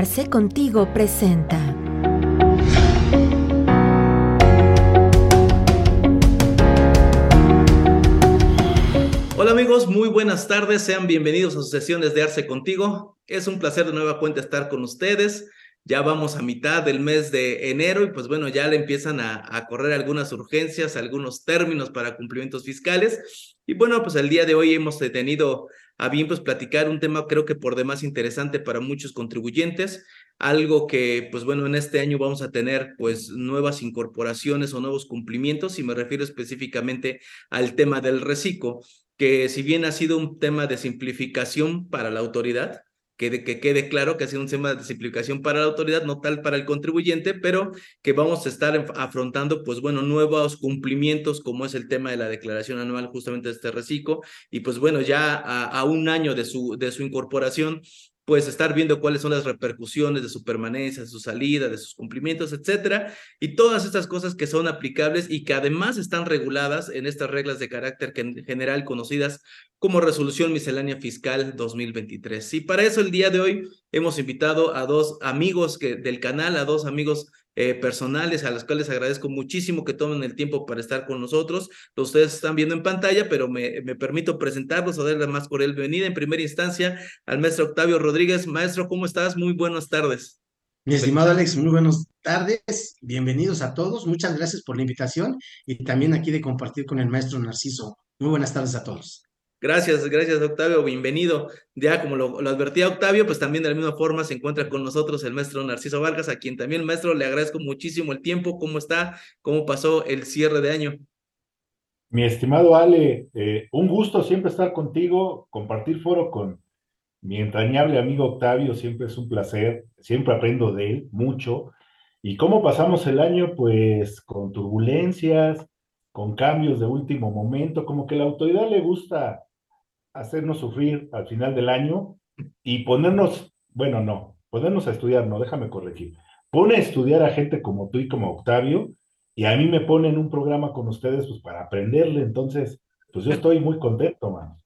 Arce Contigo presenta. Hola amigos, muy buenas tardes, sean bienvenidos a sus sesiones de Arce Contigo. Es un placer de nueva cuenta estar con ustedes. Ya vamos a mitad del mes de enero y pues bueno, ya le empiezan a, correr algunas urgencias, algunos términos para cumplimientos fiscales. Y bueno, pues el día de hoy hemos tenido a bien pues platicar un tema creo que por demás interesante para muchos contribuyentes, algo que pues bueno, en este año vamos a tener pues nuevas incorporaciones o nuevos cumplimientos y me refiero específicamente al tema del reciclo, que si bien ha sido un tema de simplificación para la autoridad, que, que, quede claro que ha sido un tema de simplificación para la autoridad, no tal para el contribuyente, pero que vamos a estar afrontando, pues bueno, nuevos cumplimientos, como es el tema de la declaración anual justamente de este reciclo, y pues bueno, ya a, a un año de su, de su incorporación, pues estar viendo cuáles son las repercusiones de su permanencia, de su salida, de sus cumplimientos, etcétera, y todas estas cosas que son aplicables y que además están reguladas en estas reglas de carácter general conocidas como Resolución Miscelánea Fiscal 2023. Y para eso el día de hoy hemos invitado a dos amigos que, del canal, a dos amigos eh, personales a los cuales agradezco muchísimo que tomen el tiempo para estar con nosotros. Ustedes están viendo en pantalla, pero me, me permito presentarlos o darle más por el venida en primera instancia al maestro Octavio Rodríguez. Maestro, ¿cómo estás? Muy buenas tardes. Mi estimado Alex, muy buenas tardes, bienvenidos a todos, muchas gracias por la invitación y también aquí de compartir con el maestro Narciso. Muy buenas tardes a todos. Gracias, gracias Octavio, bienvenido. Ya como lo, advertía Octavio, pues también de la misma forma se encuentra con nosotros el maestro Narciso Vargas, a quien también, maestro, le agradezco muchísimo el tiempo, cómo está, cómo pasó el cierre de año. Mi estimado Ale, eh, un gusto siempre estar contigo, compartir foro con mi entrañable amigo Octavio, siempre es un placer, siempre aprendo de él mucho. ¿Y cómo pasamos el año? Pues con turbulencias, con cambios de último momento, como que la autoridad le gusta hacernos sufrir al final del año y ponernos, bueno, no, ponernos a estudiar, no, déjame corregir. Pone a estudiar a gente como tú y como Octavio, y a mí me ponen un programa con ustedes pues para aprenderle, entonces, pues yo estoy muy contento, man.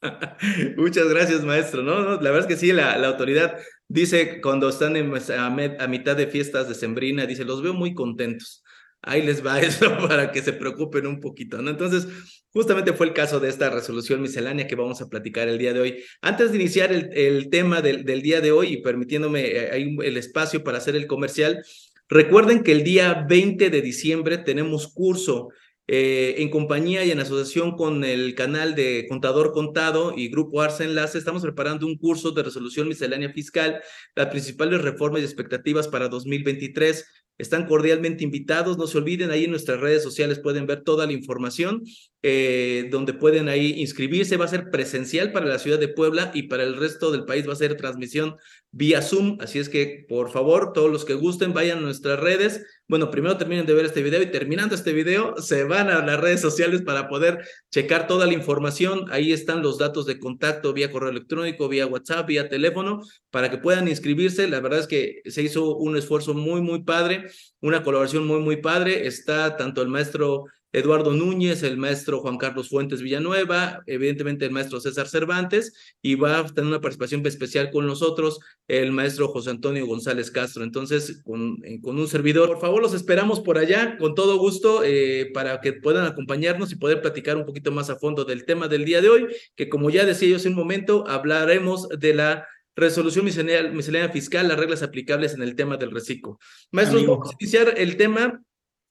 Muchas gracias, maestro. No, no, la verdad es que sí, la, la autoridad dice cuando están en, a, a, mitad de fiestas de Sembrina, dice, los veo muy contentos ahí les va eso para que se preocupen un poquito, ¿no? Entonces, justamente fue el caso de esta resolución miscelánea que vamos a platicar el día de hoy. Antes de iniciar el, tema del, del, día de hoy y permitiéndome eh, el espacio para hacer el comercial, recuerden que el día 20 de diciembre tenemos curso eh, en compañía y en asociación con el canal de Contador Contado y Grupo Arce Enlace, estamos preparando un curso de resolución miscelánea fiscal, las principales reformas y expectativas para 2023 están cordialmente invitados. No se olviden, ahí en nuestras redes sociales pueden ver toda la información, eh, donde pueden ahí inscribirse. Va a ser presencial para la ciudad de Puebla y para el resto del país va a ser transmisión vía Zoom. Así es que, por favor, todos los que gusten, vayan a nuestras redes. Bueno, primero terminen de ver este video y terminando este video, se van a las redes sociales para poder checar toda la información. Ahí están los datos de contacto vía correo electrónico, vía WhatsApp, vía teléfono, para que puedan inscribirse. La verdad es que se hizo un esfuerzo muy, muy padre, una colaboración muy, muy padre. Está tanto el maestro Eduardo Núñez, el maestro Juan Carlos Fuentes Villanueva, evidentemente el maestro César Cervantes, y va a tener una participación especial con nosotros el maestro José Antonio González Castro. Entonces, con, eh, con un servidor, por favor, los esperamos por allá con todo gusto eh, para que puedan acompañarnos y poder platicar un poquito más a fondo del tema del día de hoy, que como ya decía yo hace un momento, hablaremos de la resolución miscelánea, miscelánea fiscal, las reglas aplicables en el tema del reciclo. Maestros, vamos a iniciar el tema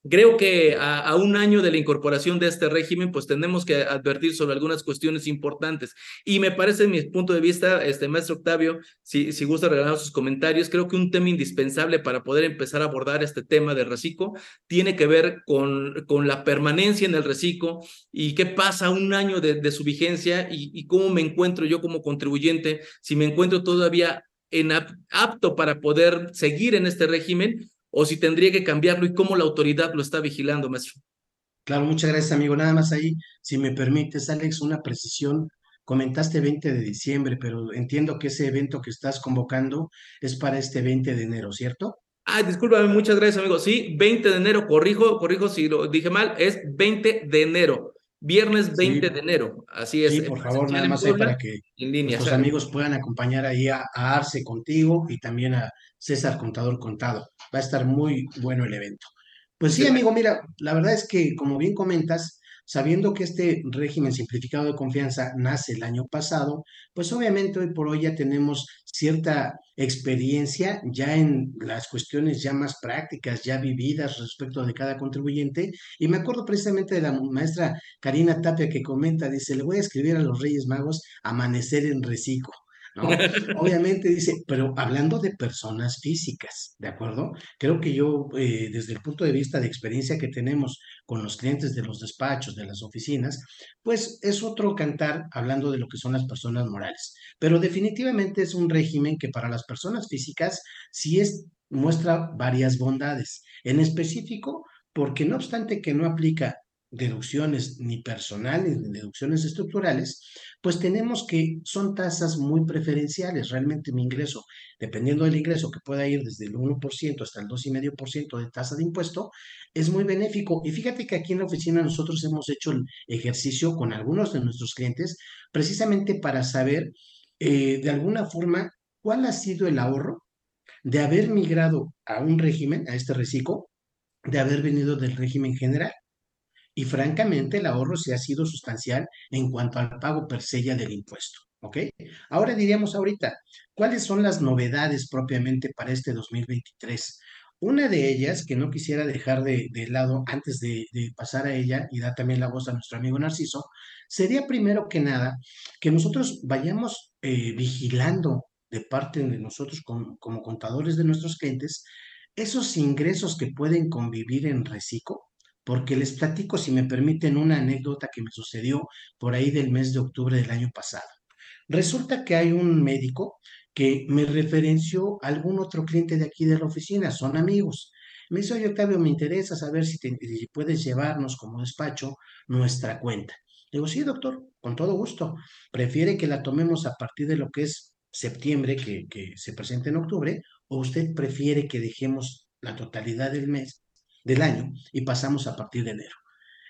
Creo que a, a, un año de la incorporación de este régimen, pues tenemos que advertir sobre algunas cuestiones importantes. Y me parece, mi punto de vista, este maestro Octavio, si, si gusta regalar sus comentarios, creo que un tema indispensable para poder empezar a abordar este tema del reciclo tiene que ver con, con la permanencia en el reciclo y qué pasa un año de, de su vigencia y, y cómo me encuentro yo como contribuyente, si me encuentro todavía en apto para poder seguir en este régimen o si tendría que cambiarlo y cómo la autoridad lo está vigilando, maestro. Claro, muchas gracias, amigo. Nada más ahí, si me permites, Alex, una precisión. Comentaste 20 de diciembre, pero entiendo que ese evento que estás convocando es para este 20 de enero, ¿cierto? Ah, discúlpame, muchas gracias, amigo. Sí, 20 de enero, corrijo, corrijo si lo dije mal, es 20 de enero. Viernes 20 de enero, así es. Sí, por favor, nada más ahí para que nuestros amigos puedan acompañar ahí a, a, Arce contigo y también a César Contador Contado. Va a estar muy bueno el evento. Pues sí, amigo, mira, la verdad es que como bien comentas, sabiendo que este régimen simplificado de confianza nace el año pasado, pues obviamente hoy por hoy ya tenemos cierta experiencia ya en las cuestiones ya más prácticas, ya vividas respecto de cada contribuyente. Y me acuerdo precisamente de la maestra Karina Tapia que comenta, dice, le voy a escribir a los Reyes Magos amanecer en reciclo. ¿No? Obviamente dice, pero hablando de personas físicas, ¿de acuerdo? Creo que yo, eh, desde el punto de vista de experiencia que tenemos con los clientes de los despachos, de las oficinas, pues es otro cantar hablando de lo que son las personas morales. Pero definitivamente es un régimen que para las personas físicas sí es, muestra varias bondades. En específico, porque no obstante que no aplica deducciones ni personales ni deducciones estructurales, pues tenemos que son tasas muy preferenciales. Realmente mi ingreso, dependiendo del ingreso que pueda ir desde el 1% hasta el 2,5% de tasa de impuesto, es muy benéfico. Y fíjate que aquí en la oficina nosotros hemos hecho el ejercicio con algunos de nuestros clientes precisamente para saber eh, de alguna forma cuál ha sido el ahorro de haber migrado a un régimen, a este reciclo, de haber venido del régimen general. Y francamente, el ahorro se ha sido sustancial en cuanto al pago per se del impuesto. ¿Ok? Ahora diríamos ahorita, ¿cuáles son las novedades propiamente para este 2023? Una de ellas, que no quisiera dejar de, lado antes de, pasar a ella y dar también la voz a nuestro amigo Narciso, sería primero que nada que nosotros vayamos eh, vigilando de parte de nosotros como, como contadores de nuestros clientes esos ingresos que pueden convivir en reciclo porque les platico, si me permiten, una anécdota que me sucedió por ahí del mes de octubre del año pasado. Resulta que hay un médico que me referenció a algún otro cliente de aquí de la oficina, son amigos. Me dice, oye, Octavio, me interesa saber si, puedes llevarnos como despacho nuestra cuenta. Digo, sí, doctor, con todo gusto. Prefiere que la tomemos a partir de lo que es septiembre, que, que se presente en octubre, o usted prefiere que dejemos la totalidad del mes del año y pasamos a partir de enero.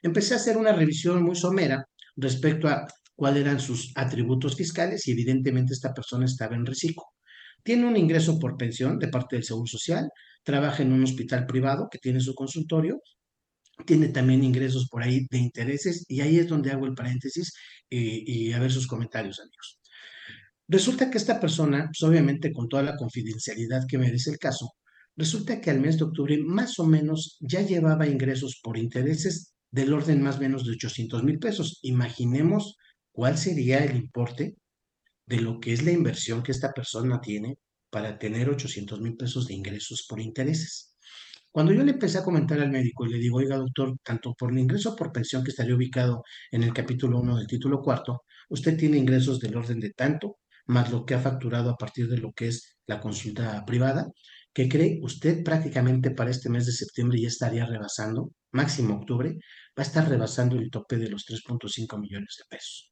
Empecé a hacer una revisión muy somera respecto a cuáles eran sus atributos fiscales y evidentemente esta persona estaba en reciclo. Tiene un ingreso por pensión de parte del Seguro Social, trabaja en un hospital privado que tiene su consultorio, tiene también ingresos por ahí de intereses y ahí es donde hago el paréntesis eh, y a ver sus comentarios, amigos. Resulta que esta persona, pues obviamente con toda la confidencialidad que merece el caso, Resulta que al mes de octubre más o menos ya llevaba ingresos por intereses del orden más o menos de 800 mil pesos. Imaginemos cuál sería el importe de lo que es la inversión que esta persona tiene para tener 800 mil pesos de ingresos por intereses. Cuando yo le empecé a comentar al médico y le digo, oiga doctor, tanto por el ingreso por pensión que estaría ubicado en el capítulo 1 del título cuarto, usted tiene ingresos del orden de tanto, más lo que ha facturado a partir de lo que es la consulta privada, que cree usted prácticamente para este mes de septiembre ya estaría rebasando, máximo octubre, va a estar rebasando el tope de los 3.5 millones de pesos.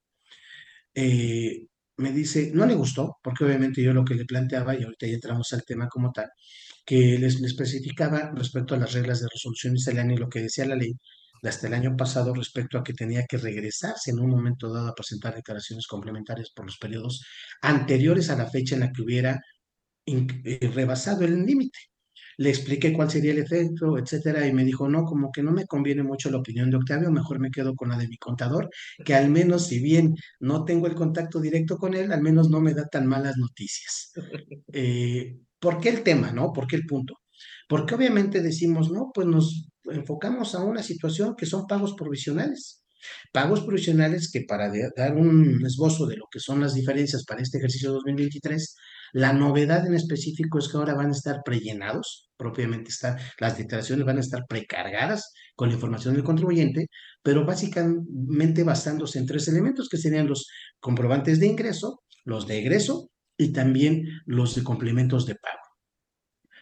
Eh, me dice, no le gustó, porque obviamente yo lo que le planteaba, y ahorita ya entramos al tema como tal, que les, especificaba respecto a las reglas de resolución miscelánea y lo que decía la ley hasta el año pasado respecto a que tenía que regresarse en un momento dado a presentar declaraciones complementarias por los periodos anteriores a la fecha en la que hubiera rebasado el límite. Le expliqué cuál sería el efecto, etcétera, y me dijo, no, como que no me conviene mucho la opinión de Octavio, mejor me quedo con la de mi contador, que al menos, si bien no tengo el contacto directo con él, al menos no me da tan malas noticias. Eh, ¿Por qué el tema, no? ¿Por qué el punto? Porque obviamente decimos, no, pues nos enfocamos a una situación que son pagos provisionales. Pagos provisionales que para dar un esbozo de lo que son las diferencias para este ejercicio 2023, la novedad en específico es que ahora van a estar prellenados, propiamente está, las declaraciones van a estar precargadas con la información del contribuyente, pero básicamente basándose en tres elementos que serían los comprobantes de ingreso, los de egreso y también los de complementos de pago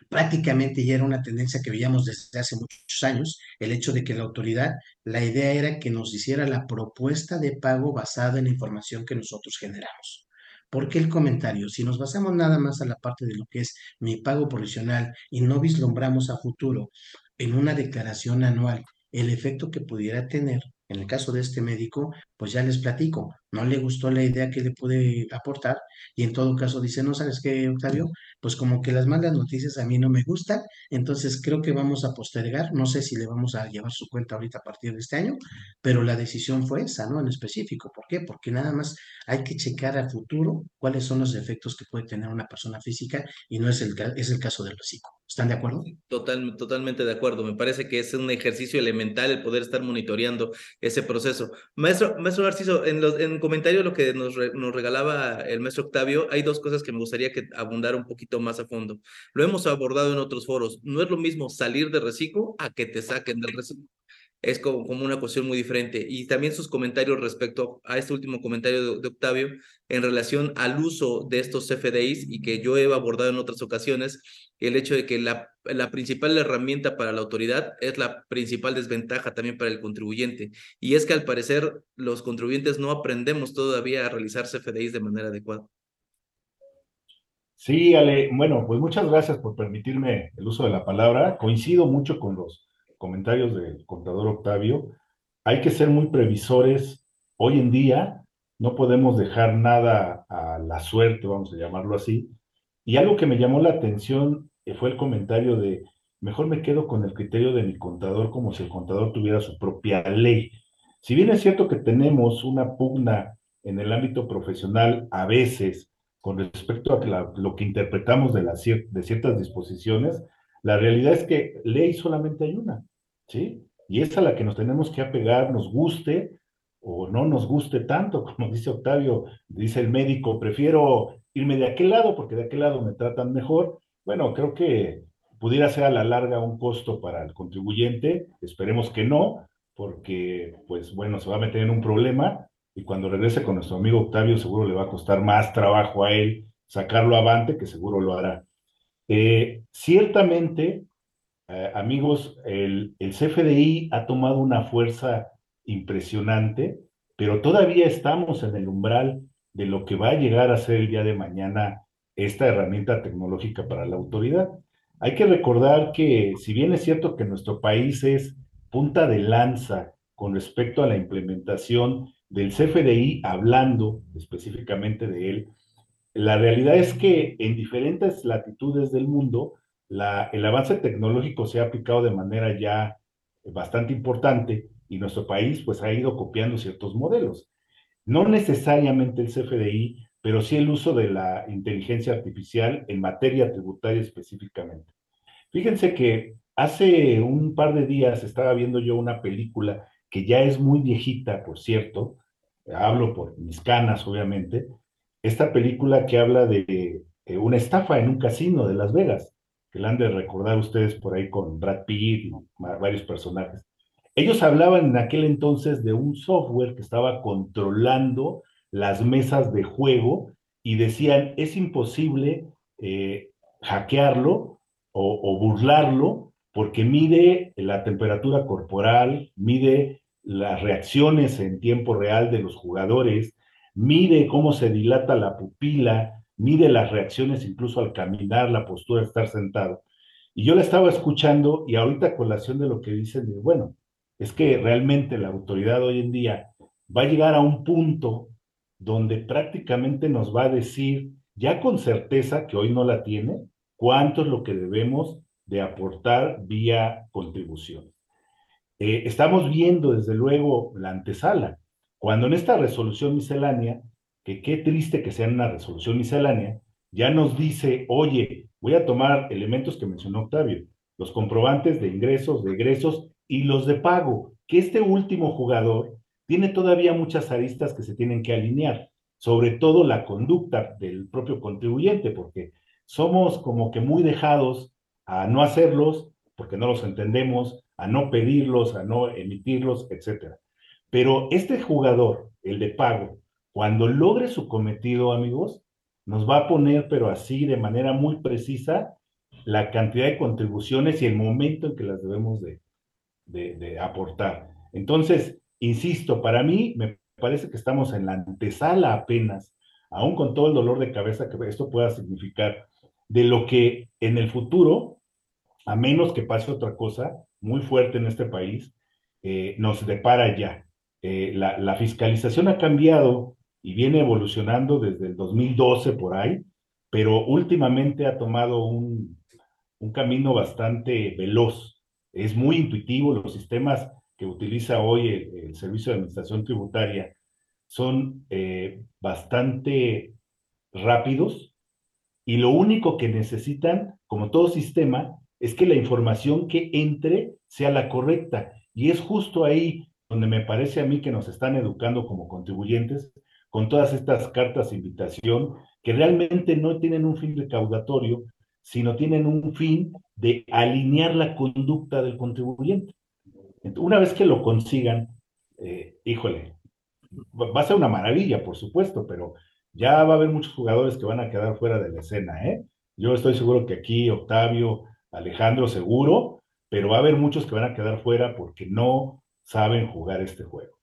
prácticamente ya era una tendencia que veíamos desde hace muchos años, el hecho de que la autoridad, la idea era que nos hiciera la propuesta de pago basada en la información que nosotros generamos. ¿Por qué el comentario? Si nos basamos nada más a la parte de lo que es mi pago provisional y no vislumbramos a futuro en una declaración anual el efecto que pudiera tener, En el caso de este médico, pues ya les platico, no le gustó la idea que le pude aportar y en todo caso dice, no sabes qué, Octavio, pues como que las malas noticias a mí no me gustan, entonces creo que vamos a postergar, no sé si le vamos a llevar su cuenta ahorita a partir de este año, pero la decisión fue esa, ¿no? En específico, ¿por qué? Porque nada más hay que checar a futuro cuáles son los efectos que puede tener una persona física y no es el, es el caso del hocico. ¿Están de acuerdo? Total, totalmente de acuerdo. Me parece que es un ejercicio elemental el poder estar monitoreando ese proceso. Maestro, maestro Narciso, en, los, en comentario lo que nos, regalaba el maestro Octavio, hay dos cosas que me gustaría que abundara un poquito más a fondo. Lo hemos abordado en otros foros. No es lo mismo salir de reciclo a que te saquen del reciclo es como, como, una cuestión muy diferente. Y también sus comentarios respecto a este último comentario de, Octavio en relación al uso de estos CFDIs y que yo he abordado en otras ocasiones, el hecho de que la, la principal herramienta para la autoridad es la principal desventaja también para el contribuyente. Y es que al parecer los contribuyentes no aprendemos todavía a realizar CFDIs de manera adecuada. Sí, Ale, bueno, pues muchas gracias por permitirme el uso de la palabra. Coincido mucho con los comentarios del contador Octavio, hay que ser muy previsores. Hoy en día no podemos dejar nada a la suerte, vamos a llamarlo así. Y algo que me llamó la atención fue el comentario de, mejor me quedo con el criterio de mi contador como si el contador tuviera su propia ley. Si bien es cierto que tenemos una pugna en el ámbito profesional a veces con respecto a lo que interpretamos de, las, de ciertas disposiciones, la realidad es que ley solamente hay una, ¿sí? Y es a la que nos tenemos que apegar, nos guste o no nos guste tanto, como dice Octavio, dice el médico, prefiero irme de aquel lado porque de aquel lado me tratan mejor. Bueno, creo que pudiera ser a la larga un costo para el contribuyente, esperemos que no, porque pues bueno, se va a meter en un problema y cuando regrese con nuestro amigo Octavio seguro le va a costar más trabajo a él sacarlo avante, que seguro lo hará. Eh, ciertamente, eh, amigos, el, el, CFDI ha tomado una fuerza impresionante, pero todavía estamos en el umbral de lo que va a llegar a ser el día de mañana esta herramienta tecnológica para la autoridad. Hay que recordar que si bien es cierto que nuestro país es punta de lanza con respecto a la implementación del CFDI, hablando específicamente de él, la realidad es que en diferentes latitudes del mundo, el avance tecnológico se ha aplicado de manera ya bastante importante y nuestro país pues ha ido copiando ciertos modelos. No necesariamente el CFDI, pero sí el uso de la inteligencia artificial en materia tributaria específicamente. Fíjense que hace un par de días estaba viendo yo una película que ya es muy viejita, por cierto, hablo por mis canas, obviamente, esta película que habla de una estafa en un casino de Las Vegas, que la han de recordar ustedes por ahí con Brad Pitt y varios personajes. Ellos hablaban en aquel entonces de un software que estaba controlando las mesas de juego y decían, es imposible eh, hackearlo o, burlarlo porque mide la temperatura corporal, mide las reacciones en tiempo real de los jugadores, mide cómo se dilata la pupila, mide las reacciones incluso al caminar, la postura estar sentado. Y yo la estaba escuchando y ahorita colación de lo que dicen, bueno, es que realmente la autoridad hoy en día va a llegar a un punto donde prácticamente nos va a decir, ya con certeza que hoy no la tiene, cuánto es lo que debemos de aportar vía contribución. Eh, estamos viendo desde luego la antesala. Cuando en esta resolución miscelánea, que qué triste que sea una resolución miscelánea, ya nos dice, oye, voy a tomar elementos que mencionó Octavio, los comprobantes de ingresos, de egresos y los de pago, que este último jugador tiene todavía muchas aristas que se tienen que alinear, sobre todo la conducta del propio contribuyente, porque somos como que muy dejados a no hacerlos, porque no los entendemos, a no pedirlos, a no emitirlos, etcétera. Pero este jugador, el de pago, cuando logre su cometido, amigos, nos va a poner, pero así de manera muy precisa, la cantidad de contribuciones y el momento en que las debemos de, de, aportar. Entonces, insisto, para mí me parece que estamos en la antesala apenas, aún con todo el dolor de cabeza que esto pueda significar, de lo que en el futuro, a menos que pase otra cosa muy fuerte en este país, eh, nos depara ya. eh, la, fiscalización ha cambiado y viene evolucionando desde el 2012 por ahí, pero últimamente ha tomado un camino bastante veloz. Es muy intuitivo, los sistemas que utiliza hoy el, Servicio de Administración Tributaria son eh, bastante rápidos y lo único que necesitan, como todo sistema, es que la información que entre sea la correcta. Y es justo ahí donde me parece a mí que nos están educando como contribuyentes con todas estas cartas de invitación que realmente no tienen un fin recaudatorio, sino tienen un fin de alinear la conducta del contribuyente. Una vez que lo consigan, eh, híjole, va a ser una maravilla, por supuesto, pero ya va a haber muchos jugadores que van a quedar fuera de la escena, ¿eh? Yo estoy seguro que aquí Octavio, Alejandro, seguro, pero va a haber muchos que van a quedar fuera porque no saben jugar este juego.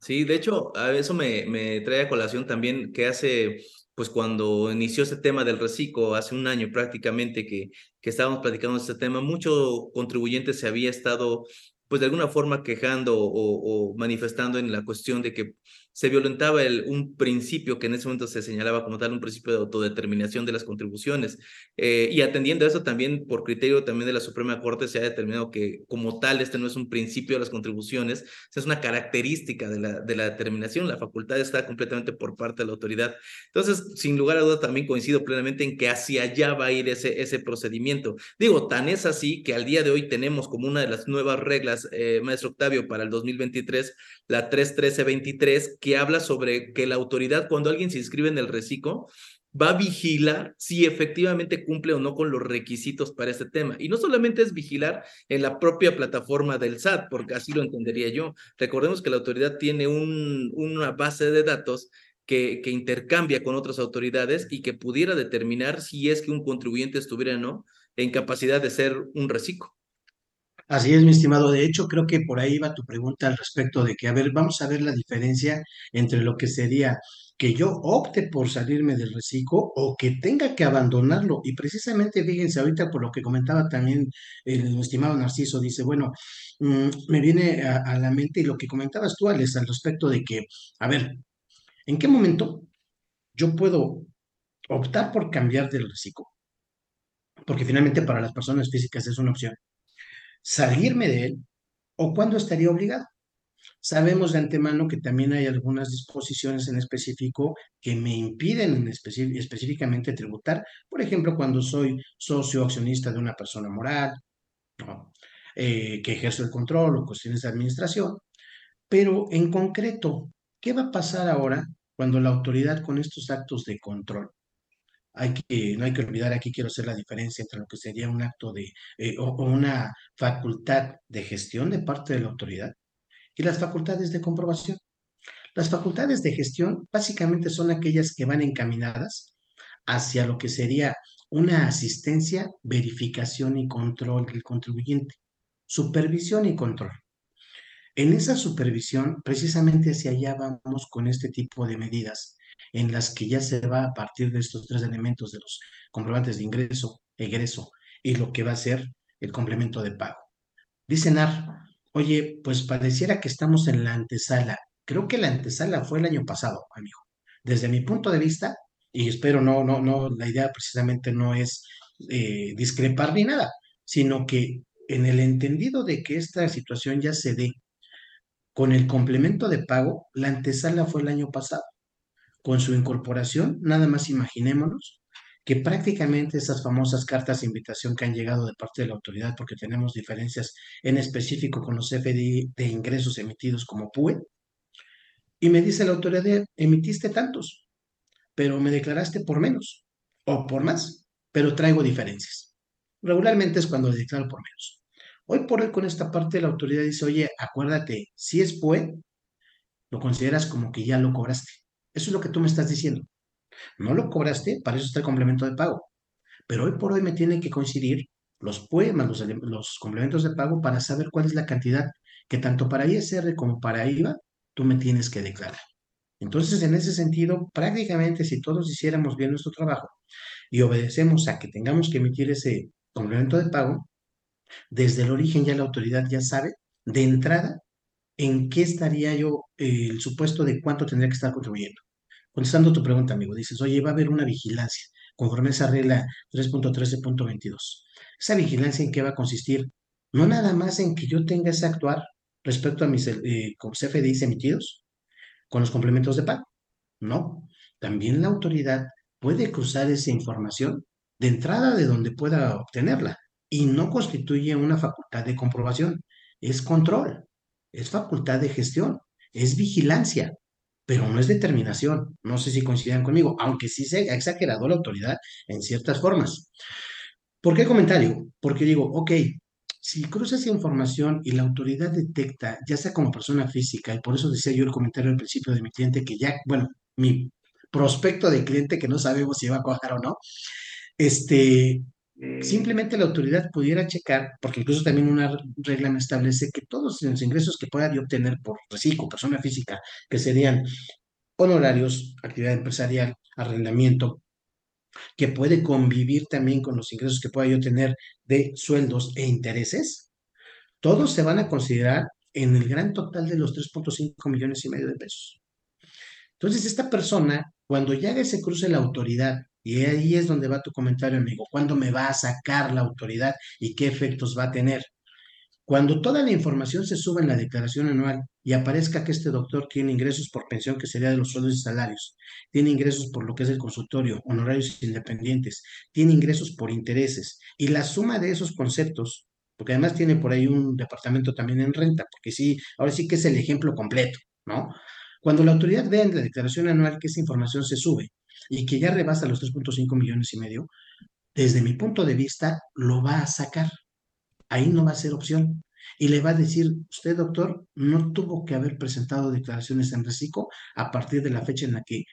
Sí, de hecho, a eso me, me trae a colación también que hace, pues cuando inició este tema del reciclo, hace un año prácticamente que, que estábamos platicando este tema, mucho contribuyente se había estado pues de alguna forma quejando o, manifestando en la cuestión de que se violentaba el, un principio que en ese momento se señalaba como tal, un principio de autodeterminación de las contribuciones. Eh, y atendiendo a eso también, por criterio también de la Suprema Corte, se ha determinado que como tal este no es un principio de las contribuciones, es una característica de la, de la determinación, la facultad está completamente por parte de la autoridad. Entonces, sin lugar a duda, también coincido plenamente en que hacia allá va a ir ese, ese procedimiento. Digo, tan es así que al día de hoy tenemos como una de las nuevas reglas, eh, maestro Octavio, para el 2023, la 31323, que habla sobre que la autoridad, cuando alguien se inscribe en el reciclo, va a vigilar si efectivamente cumple o no con los requisitos para este tema. Y no solamente es vigilar en la propia plataforma del SAT, porque así lo entendería yo. Recordemos que la autoridad tiene un, una base de datos que, que intercambia con otras autoridades y que pudiera determinar si es que un contribuyente estuviera o no en capacidad de ser un reciclo. Así es, mi estimado. De hecho, creo que por ahí va tu pregunta al respecto de que, a ver, vamos a ver la diferencia entre lo que sería que yo opte por salirme del reciclo o que tenga que abandonarlo. Y precisamente, fíjense, ahorita por lo que comentaba también el estimado Narciso, dice, bueno, mm, me viene a, la mente y lo que comentabas tú, Alex, al respecto de que, a ver, ¿en qué momento yo puedo optar por cambiar del reciclo? Porque finalmente para las personas físicas es una opción salirme de él o cuándo estaría obligado. Sabemos de antemano que también hay algunas disposiciones en específico que me impiden en específicamente tributar, por ejemplo, cuando soy socio accionista de una persona moral, eh, que ejerzo el control o cuestiones de administración, pero en concreto, ¿qué va a pasar ahora cuando la autoridad con estos actos de control hay que, no hay que olvidar, aquí quiero hacer la diferencia entre lo que sería un acto de, eh, o, una facultad de gestión de parte de la autoridad y las facultades de comprobación. Las facultades de gestión básicamente son aquellas que van encaminadas hacia lo que sería una asistencia, verificación y control del contribuyente, supervisión y control. En esa supervisión, precisamente hacia allá vamos con este tipo de medidas en las que ya se va a partir de estos tres elementos de los comprobantes de ingreso, egreso y lo que va a ser el complemento de pago. Dice NAR, oye, pues pareciera que estamos en la antesala. Creo que la antesala fue el año pasado, amigo. Desde mi punto de vista, y espero no, no, no, la idea precisamente no es eh, discrepar ni nada, sino que en el entendido de que esta situación ya se dé con el complemento de pago, la antesala fue el año pasado con su incorporación, nada más imaginémonos que prácticamente esas famosas cartas de invitación que han llegado de parte de la autoridad, porque tenemos diferencias en específico con los FDI de ingresos emitidos como PUE, y me dice la autoridad, emitiste tantos, pero me declaraste por menos o por más, pero traigo diferencias. Regularmente es cuando declaro por menos. Hoy por hoy con esta parte la autoridad dice, oye, acuérdate, si es PUE, lo consideras como que ya lo cobraste. Eso es lo que tú me estás diciendo. No lo cobraste, para eso está el complemento de pago. Pero hoy por hoy me tienen que coincidir los poemas, los, complementos de pago para saber cuál es la cantidad que tanto para ISR como para IVA tú me tienes que declarar. Entonces, en ese sentido, prácticamente si todos hiciéramos bien nuestro trabajo y obedecemos a que tengamos que emitir ese complemento de pago, desde el origen ya la autoridad ya sabe de entrada ¿en qué estaría yo eh, el supuesto de cuánto tendría que estar contribuyendo? Contestando tu pregunta, amigo, dices, oye, va a haber una vigilancia conforme a esa regla 3.13.22. ¿Esa vigilancia en qué va a consistir? No nada más en que yo tenga ese actuar respecto a mis eh, CFDIs emitidos con los complementos de pago. No, también la autoridad puede cruzar esa información de entrada de donde pueda obtenerla y no constituye una facultad de comprobación, es control, es facultad de gestión, es vigilancia, pero no es determinación. No sé si coincidan conmigo, aunque sí se ha exagerado la autoridad en ciertas formas. ¿Por qué comentario? Porque digo, ok, si cruza esa información y la autoridad detecta, ya sea como persona física, y por eso decía yo el comentario al principio de mi cliente, que ya, bueno, mi prospecto de cliente que no sabemos si va a cuajar o no, este, simplemente la autoridad pudiera checar, porque incluso también una regla me establece que todos los ingresos que pueda obtener por reciclo, persona física, que serían honorarios, actividad empresarial, arrendamiento, que puede convivir también con los ingresos que pueda yo tener de sueldos e intereses, todos se van a considerar en el gran total de los 3.5 millones y medio de pesos. Entonces, esta persona, cuando ya se cruce la autoridad, y ahí es donde va tu comentario, amigo, ¿cuándo me va a sacar la autoridad y qué efectos va a tener? Cuando toda la información se suba en la declaración anual y aparezca que este doctor tiene ingresos por pensión, que sería de los sueldos y salarios, tiene ingresos por lo que es el consultorio, honorarios independientes, tiene ingresos por intereses, y la suma de esos conceptos, porque además tiene por ahí un departamento también en renta, porque sí, ahora sí que es el ejemplo completo, ¿no? Cuando la autoridad vea en la declaración anual que esa información se sube y que ya rebasa los 3.5 millones y medio, desde mi punto de vista, lo va a sacar ahí no va a ser opción. Y le va a decir, usted doctor no tuvo que haber presentado declaraciones en reciclo a partir de la fecha en la que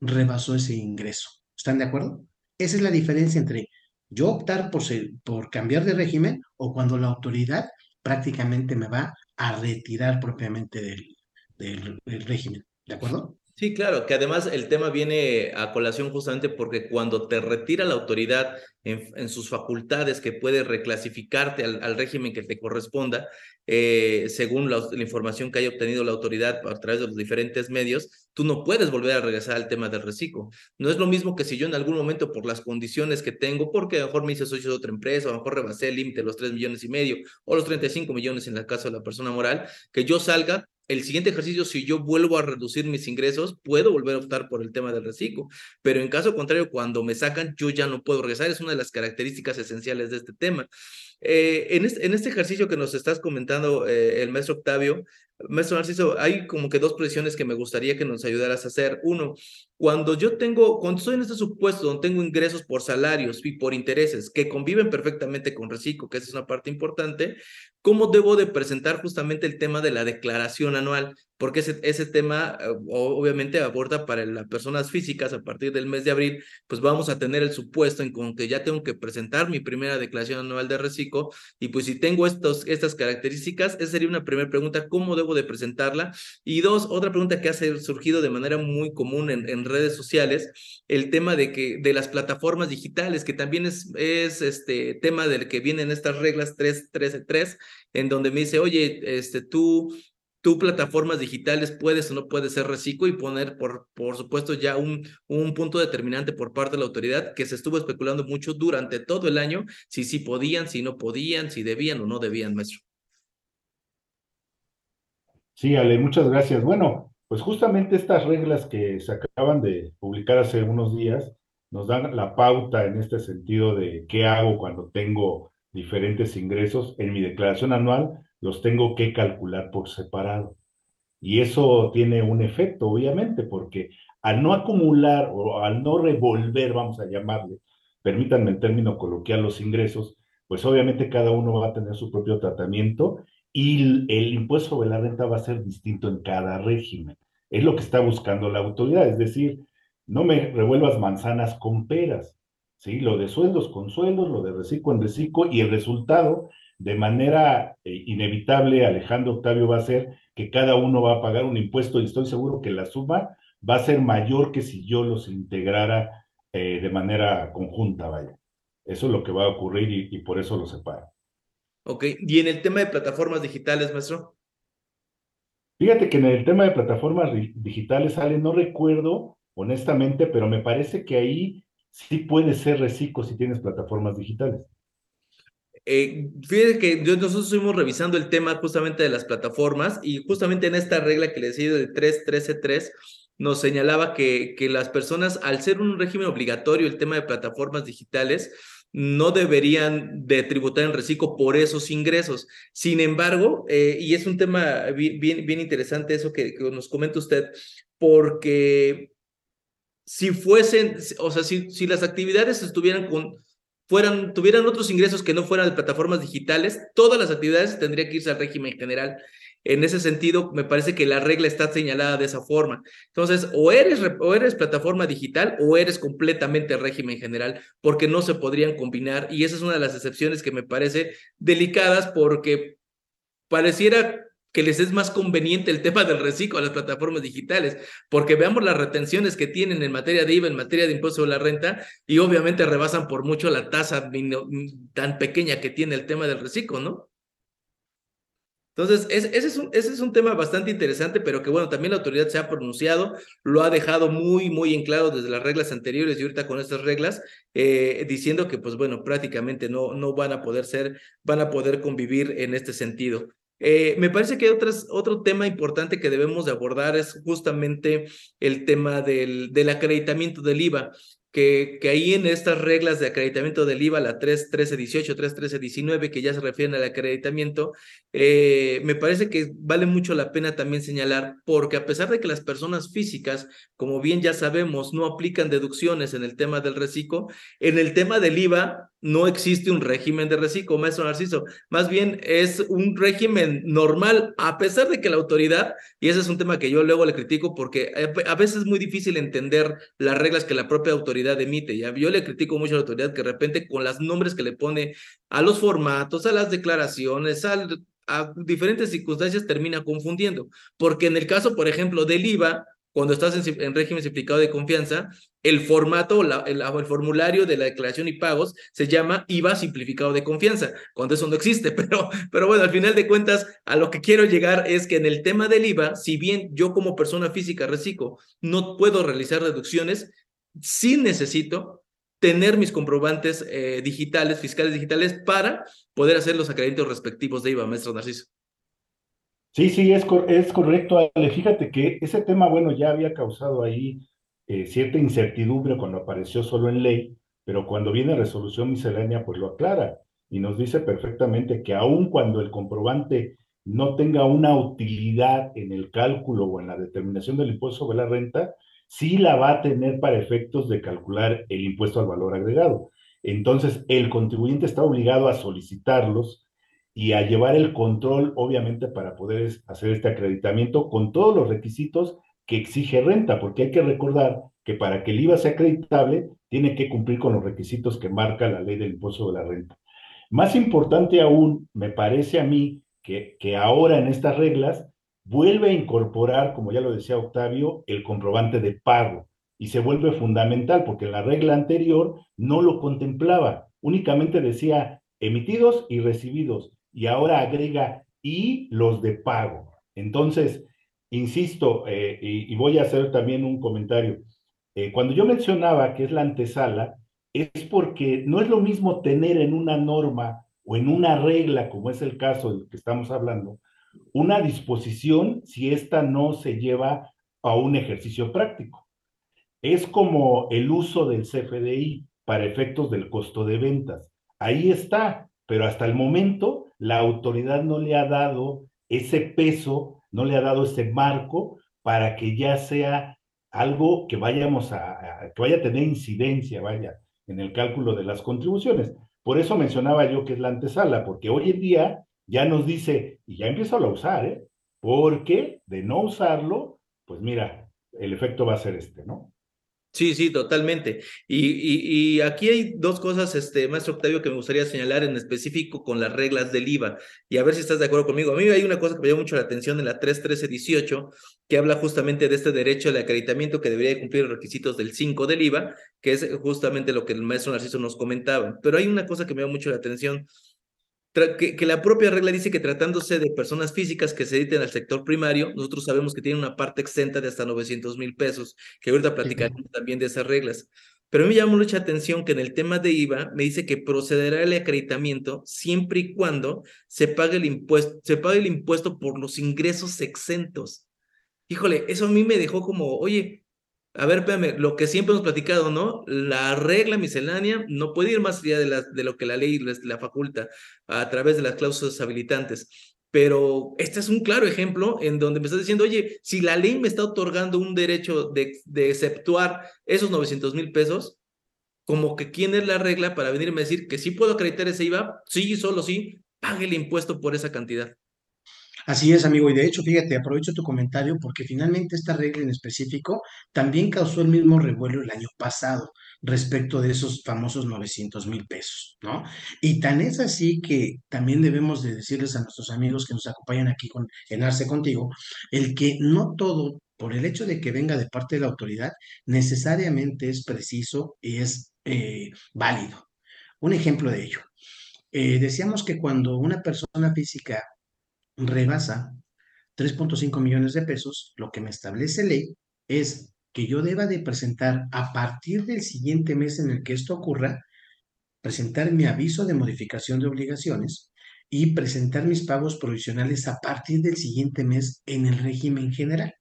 rebasó ese ingreso. ¿Están de acuerdo? Esa es la diferencia entre yo optar por, por cambiar de régimen o cuando la autoridad prácticamente me va a retirar propiamente del, del régimen. ¿De acuerdo? Sí, claro, que además el tema viene a colación justamente porque cuando te retira la autoridad en, sus facultades que puede reclasificarte al, régimen que te corresponda, eh, según la, información que haya obtenido la autoridad a través de los diferentes medios, tú no puedes volver a regresar al tema del reciclo. No es lo mismo que si yo en algún momento por las condiciones que tengo, porque a lo mejor me hice socio de otra empresa, a lo mejor rebasé el límite de los 3 millones y medio o los 35 millones en el caso de la persona moral, que yo salga el siguiente ejercicio, si yo vuelvo a reducir mis ingresos, puedo volver a optar por el tema del reciclo. Pero en caso contrario, cuando me sacan, yo ya no puedo regresar. Es una de las características esenciales de este tema. Eh, en, este, ejercicio que nos estás comentando, eh, el maestro Octavio, maestro Narciso, hay como que dos presiones que me gustaría que nos ayudaras a hacer. Uno, cuando yo tengo, cuando estoy en este supuesto donde tengo ingresos por salarios y por intereses que conviven perfectamente con reciclo, que esa es una parte importante, ¿cómo debo de presentar justamente el tema de la declaración anual? Porque ese, ese tema eh, obviamente aborda para las personas físicas a partir del mes de abril, pues vamos a tener el supuesto en con que ya tengo que presentar mi primera declaración anual de reciclo y pues si tengo estos, estas características, esa sería una primera pregunta, ¿cómo debo de presentarla? Y dos, otra pregunta que ha surgido de manera muy común en, redes sociales, el tema de que de las plataformas digitales, que también es, es este tema del que vienen estas reglas 3.13.3, en donde me dice, oye, este, tú tú plataformas digitales puedes o no puedes ser reciclo y poner, por, por supuesto, ya un, un punto determinante por parte de la autoridad que se estuvo especulando mucho durante todo el año, si sí podían, si no podían, si debían o no debían, maestro. Sí, Ale, muchas gracias. Bueno, pues justamente estas reglas que se acaban de publicar hace unos días nos dan la pauta en este sentido de qué hago cuando tengo diferentes ingresos. En mi declaración anual los tengo que calcular por separado. Y eso tiene un efecto, obviamente, porque al no acumular o al no revolver, vamos a llamarle, permítanme el término coloquial, los ingresos, pues obviamente cada uno va a tener su propio tratamiento y el impuesto sobre la renta va a ser distinto en cada régimen. Es lo que está buscando la autoridad, es decir, no me revuelvas manzanas con peras, ¿sí? Lo de sueldos con sueldos, lo de reciclo en reciclo y el resultado, de manera eh, inevitable, Alejandro Octavio va a ser que cada uno va a pagar un impuesto y estoy seguro que la suma va a ser mayor que si yo los integrara eh, de manera conjunta, vaya. Eso es lo que va a ocurrir y, y por eso lo separo. Ok, y en el tema de plataformas digitales, maestro. Fíjate que en el tema de plataformas digitales, Ale, no recuerdo honestamente, pero me parece que ahí sí puede ser reciclo si tienes plataformas digitales. Eh, fíjate que nosotros estuvimos revisando el tema justamente de las plataformas y justamente en esta regla que les he de 3.13.3 nos señalaba que, que las personas, al ser un régimen obligatorio el tema de plataformas digitales, no deberían de tributar en reciclo por esos ingresos. Sin embargo, eh, y es un tema bien, bien, interesante eso que, nos comenta usted, porque si fuesen, o sea, si, si las actividades estuvieran con, fueran, tuvieran otros ingresos que no fueran de plataformas digitales, todas las actividades tendrían que irse al régimen general. En ese sentido, me parece que la regla está señalada de esa forma. Entonces, o eres, o eres plataforma digital o eres completamente régimen general, porque no se podrían combinar. Y esa es una de las excepciones que me parece delicadas porque pareciera que les es más conveniente el tema del reciclo a las plataformas digitales, porque veamos las retenciones que tienen en materia de IVA, en materia de impuesto de la renta, y obviamente rebasan por mucho la tasa tan pequeña que tiene el tema del reciclo, ¿no? Entonces, ese, es un, ese es un tema bastante interesante, pero que bueno, también la autoridad se ha pronunciado, lo ha dejado muy, muy en claro desde las reglas anteriores y ahorita con estas reglas, eh, diciendo que pues bueno, prácticamente no, no van a poder ser, van a poder convivir en este sentido. Eh, me parece que otras, otro tema importante que debemos de abordar es justamente el tema del, del acreditamiento del IVA que, ahí en estas reglas de acreditamiento del IVA, la 3.13.18, 3.13.19, que ya se refieren al acreditamiento, eh, me parece que vale mucho la pena también señalar, porque a pesar de que las personas físicas, como bien ya sabemos, no aplican deducciones en el tema del reciclo, en el tema del IVA no existe un régimen de reciclo, maestro Narciso. Más bien es un régimen normal, a pesar de que la autoridad, y ese es un tema que yo luego le critico porque a veces es muy difícil entender las reglas que la propia autoridad emite. ¿ya? Yo le critico mucho a la autoridad que de repente con los nombres que le pone a los formatos, a las declaraciones, a diferentes circunstancias termina confundiendo. Porque en el caso, por ejemplo, del IVA, cuando estás en, régimen simplificado de confianza, el formato, el, el, formulario de la declaración y pagos se llama IVA simplificado de confianza, cuando eso no existe. Pero, pero bueno, al final de cuentas, a lo que quiero llegar es que en el tema del IVA, si bien yo como persona física reciclo, no puedo realizar deducciones, sí necesito tener mis comprobantes eh, digitales, fiscales digitales, para poder hacer los acreditos respectivos de IVA, maestro Narciso. Sí, sí, es, es correcto, Ale. Fíjate que ese tema, bueno, ya había causado ahí eh, cierta incertidumbre cuando apareció solo en ley, pero cuando viene resolución miscelánea, pues lo aclara y nos dice perfectamente que aun cuando el comprobante no tenga una utilidad en el cálculo o en la determinación del impuesto sobre la renta, sí la va a tener para efectos de calcular el impuesto al valor agregado. Entonces, el contribuyente está obligado a solicitarlos y a llevar el control, obviamente, para poder hacer este acreditamiento con todos los requisitos que exige renta, porque hay que recordar que para que el IVA sea acreditable, tiene que cumplir con los requisitos que marca la ley del impuesto de la renta. Más importante aún, me parece a mí que, que ahora en estas reglas vuelve a incorporar, como ya lo decía Octavio, el comprobante de pago y se vuelve fundamental porque en la regla anterior no lo contemplaba, únicamente decía emitidos y recibidos y ahora agrega y los de pago. Entonces, insisto, eh, y, voy a hacer también un comentario. Eh, cuando yo mencionaba que es la antesala, es porque no es lo mismo tener en una norma o en una regla, como es el caso del que estamos hablando, una disposición si ésta no se lleva a un ejercicio práctico. Es como el uso del CFDI para efectos del costo de ventas. Ahí está, pero hasta el momento la autoridad no le ha dado ese peso, no le ha dado ese marco para que ya sea algo que vayamos a, que vaya a tener incidencia, vaya, en el cálculo de las contribuciones. Por eso mencionaba yo que es la antesala, porque hoy en día ya nos dice, y ya empieza a usar, ¿eh? Porque de no usarlo, pues mira, el efecto va a ser este, ¿no? Sí, sí, totalmente. Y, y, aquí hay dos cosas, este, maestro Octavio, que me gustaría señalar en específico con las reglas del IVA y a ver si estás de acuerdo conmigo. A mí hay una cosa que me llama mucho la atención en la 31318, que habla justamente de este derecho al acreditamiento que debería cumplir los requisitos del 5 del IVA, que es justamente lo que el maestro Narciso nos comentaba. Pero hay una cosa que me llama mucho la atención que, que, la propia regla dice que tratándose de personas físicas que se dediquen al sector primario, nosotros sabemos que tienen una parte exenta de hasta 900 mil pesos, que ahorita platicaremos también de esas reglas. Pero a mí me llama mucha atención que en el tema de IVA me dice que procederá el acreditamiento siempre y cuando se pague el impuesto, se pague el impuesto por los ingresos exentos. Híjole, eso a mí me dejó como, oye, a ver, espérame, lo que siempre hemos platicado, ¿no? La regla miscelánea no puede ir más allá de, la, lo que la ley la faculta a través de las cláusulas habilitantes. Pero este es un claro ejemplo en donde me estás diciendo, oye, si la ley me está otorgando un derecho de, de exceptuar esos 900 mil pesos, como que quién es la regla para venirme a decir que sí puedo acreditar ese IVA, sí, solo sí, pague el impuesto por esa cantidad. Así es, amigo. Y de hecho, fíjate, aprovecho tu comentario porque finalmente esta regla en específico también causó el mismo revuelo el año pasado respecto de esos famosos 900 mil pesos, ¿no? Y tan es así que también debemos de decirles a nuestros amigos que nos acompañan aquí con, en Arce Contigo, el que no todo, por el hecho de que venga de parte de la autoridad, necesariamente es preciso y es eh, válido. Un ejemplo de ello. Eh, decíamos que cuando una persona física rebasa 3.5 millones de pesos, lo que me establece ley es que yo deba de presentar a partir del siguiente mes en el que esto ocurra, presentar mi aviso de modificación de obligaciones y presentar mis pagos provisionales a partir del siguiente mes en el régimen general.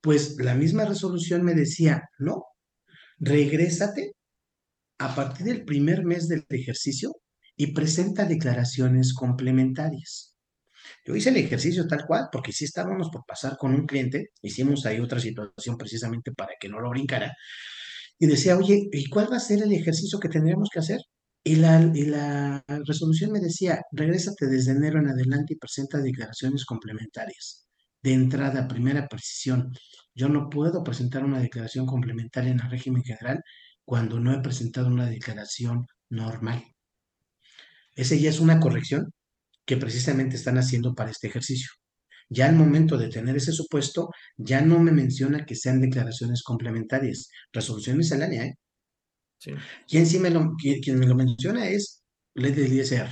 Pues la misma resolución me decía, no, regrésate a partir del primer mes del ejercicio y presenta declaraciones complementarias. Yo hice el ejercicio tal cual, porque sí estábamos por pasar con un cliente, hicimos ahí otra situación precisamente para que no lo brincara, y decía, oye, ¿y cuál va a ser el ejercicio que tendríamos que hacer? Y la, y la resolución me decía, regrésate desde enero en adelante y presenta declaraciones complementarias. De entrada, primera precisión, yo no puedo presentar una declaración complementaria en el régimen general cuando no he presentado una declaración normal. Ese ya es una corrección que precisamente están haciendo para este ejercicio. Ya al momento de tener ese supuesto, ya no me menciona que sean declaraciones complementarias, resolución miscelánea, ¿eh? Sí. Quien, sí me lo, quien, me lo menciona es ley del ISR.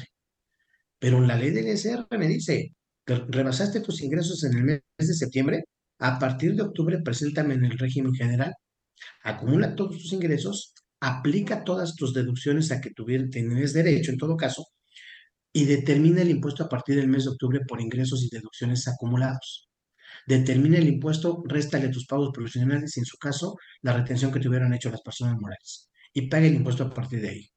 Pero la ley del ISR me dice, rebasaste tus ingresos en el mes de septiembre, a partir de octubre preséntame en el régimen general, acumula todos tus ingresos, aplica todas tus deducciones a que tuvieras, derecho en todo caso, y determina el impuesto a partir del mes de octubre por ingresos y deducciones acumulados. Determina el impuesto, réstale tus pagos profesionales y en su caso la retención que tuvieron hecho las personas morales y pague el impuesto a partir de ahí.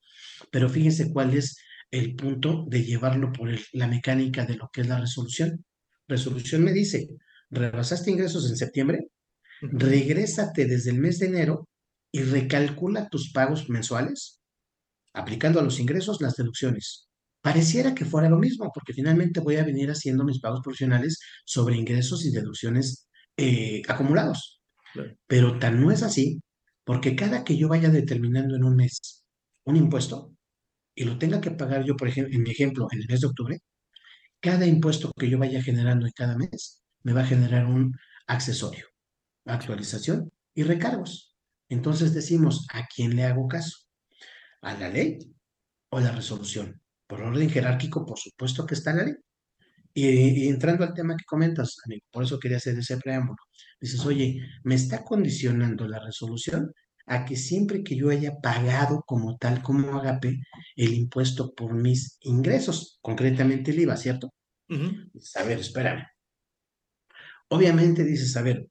Pero fíjense cuál es el punto de llevarlo por la mecánica de lo que es la resolución. Resolución me dice, rebasaste ingresos en septiembre, regrésate desde el mes de enero y recalcula tus pagos mensuales, aplicando a los ingresos las deducciones pareciera que fuera lo mismo, porque finalmente voy a venir haciendo mis pagos profesionales sobre ingresos y deducciones eh, acumulados. Pero tal no es así, porque cada que yo vaya determinando en un mes un impuesto y lo tenga que pagar yo, por ejemplo, en mi ejemplo, en el mes de octubre, cada impuesto que yo vaya generando en cada mes me va a generar un accesorio, actualización y recargos. Entonces decimos, ¿a quién le hago caso? ¿A la ley o la resolución? Por orden jerárquico, por supuesto que está la ley. Y, entrando al tema que comentas, amigo, por eso quería hacer ese preámbulo. Dices, oye, me está condicionando la resolución a que siempre que yo haya pagado como tal, como agape, el impuesto por mis ingresos, concretamente el IVA, ¿cierto? a ver, espérame. Obviamente dices, a ver,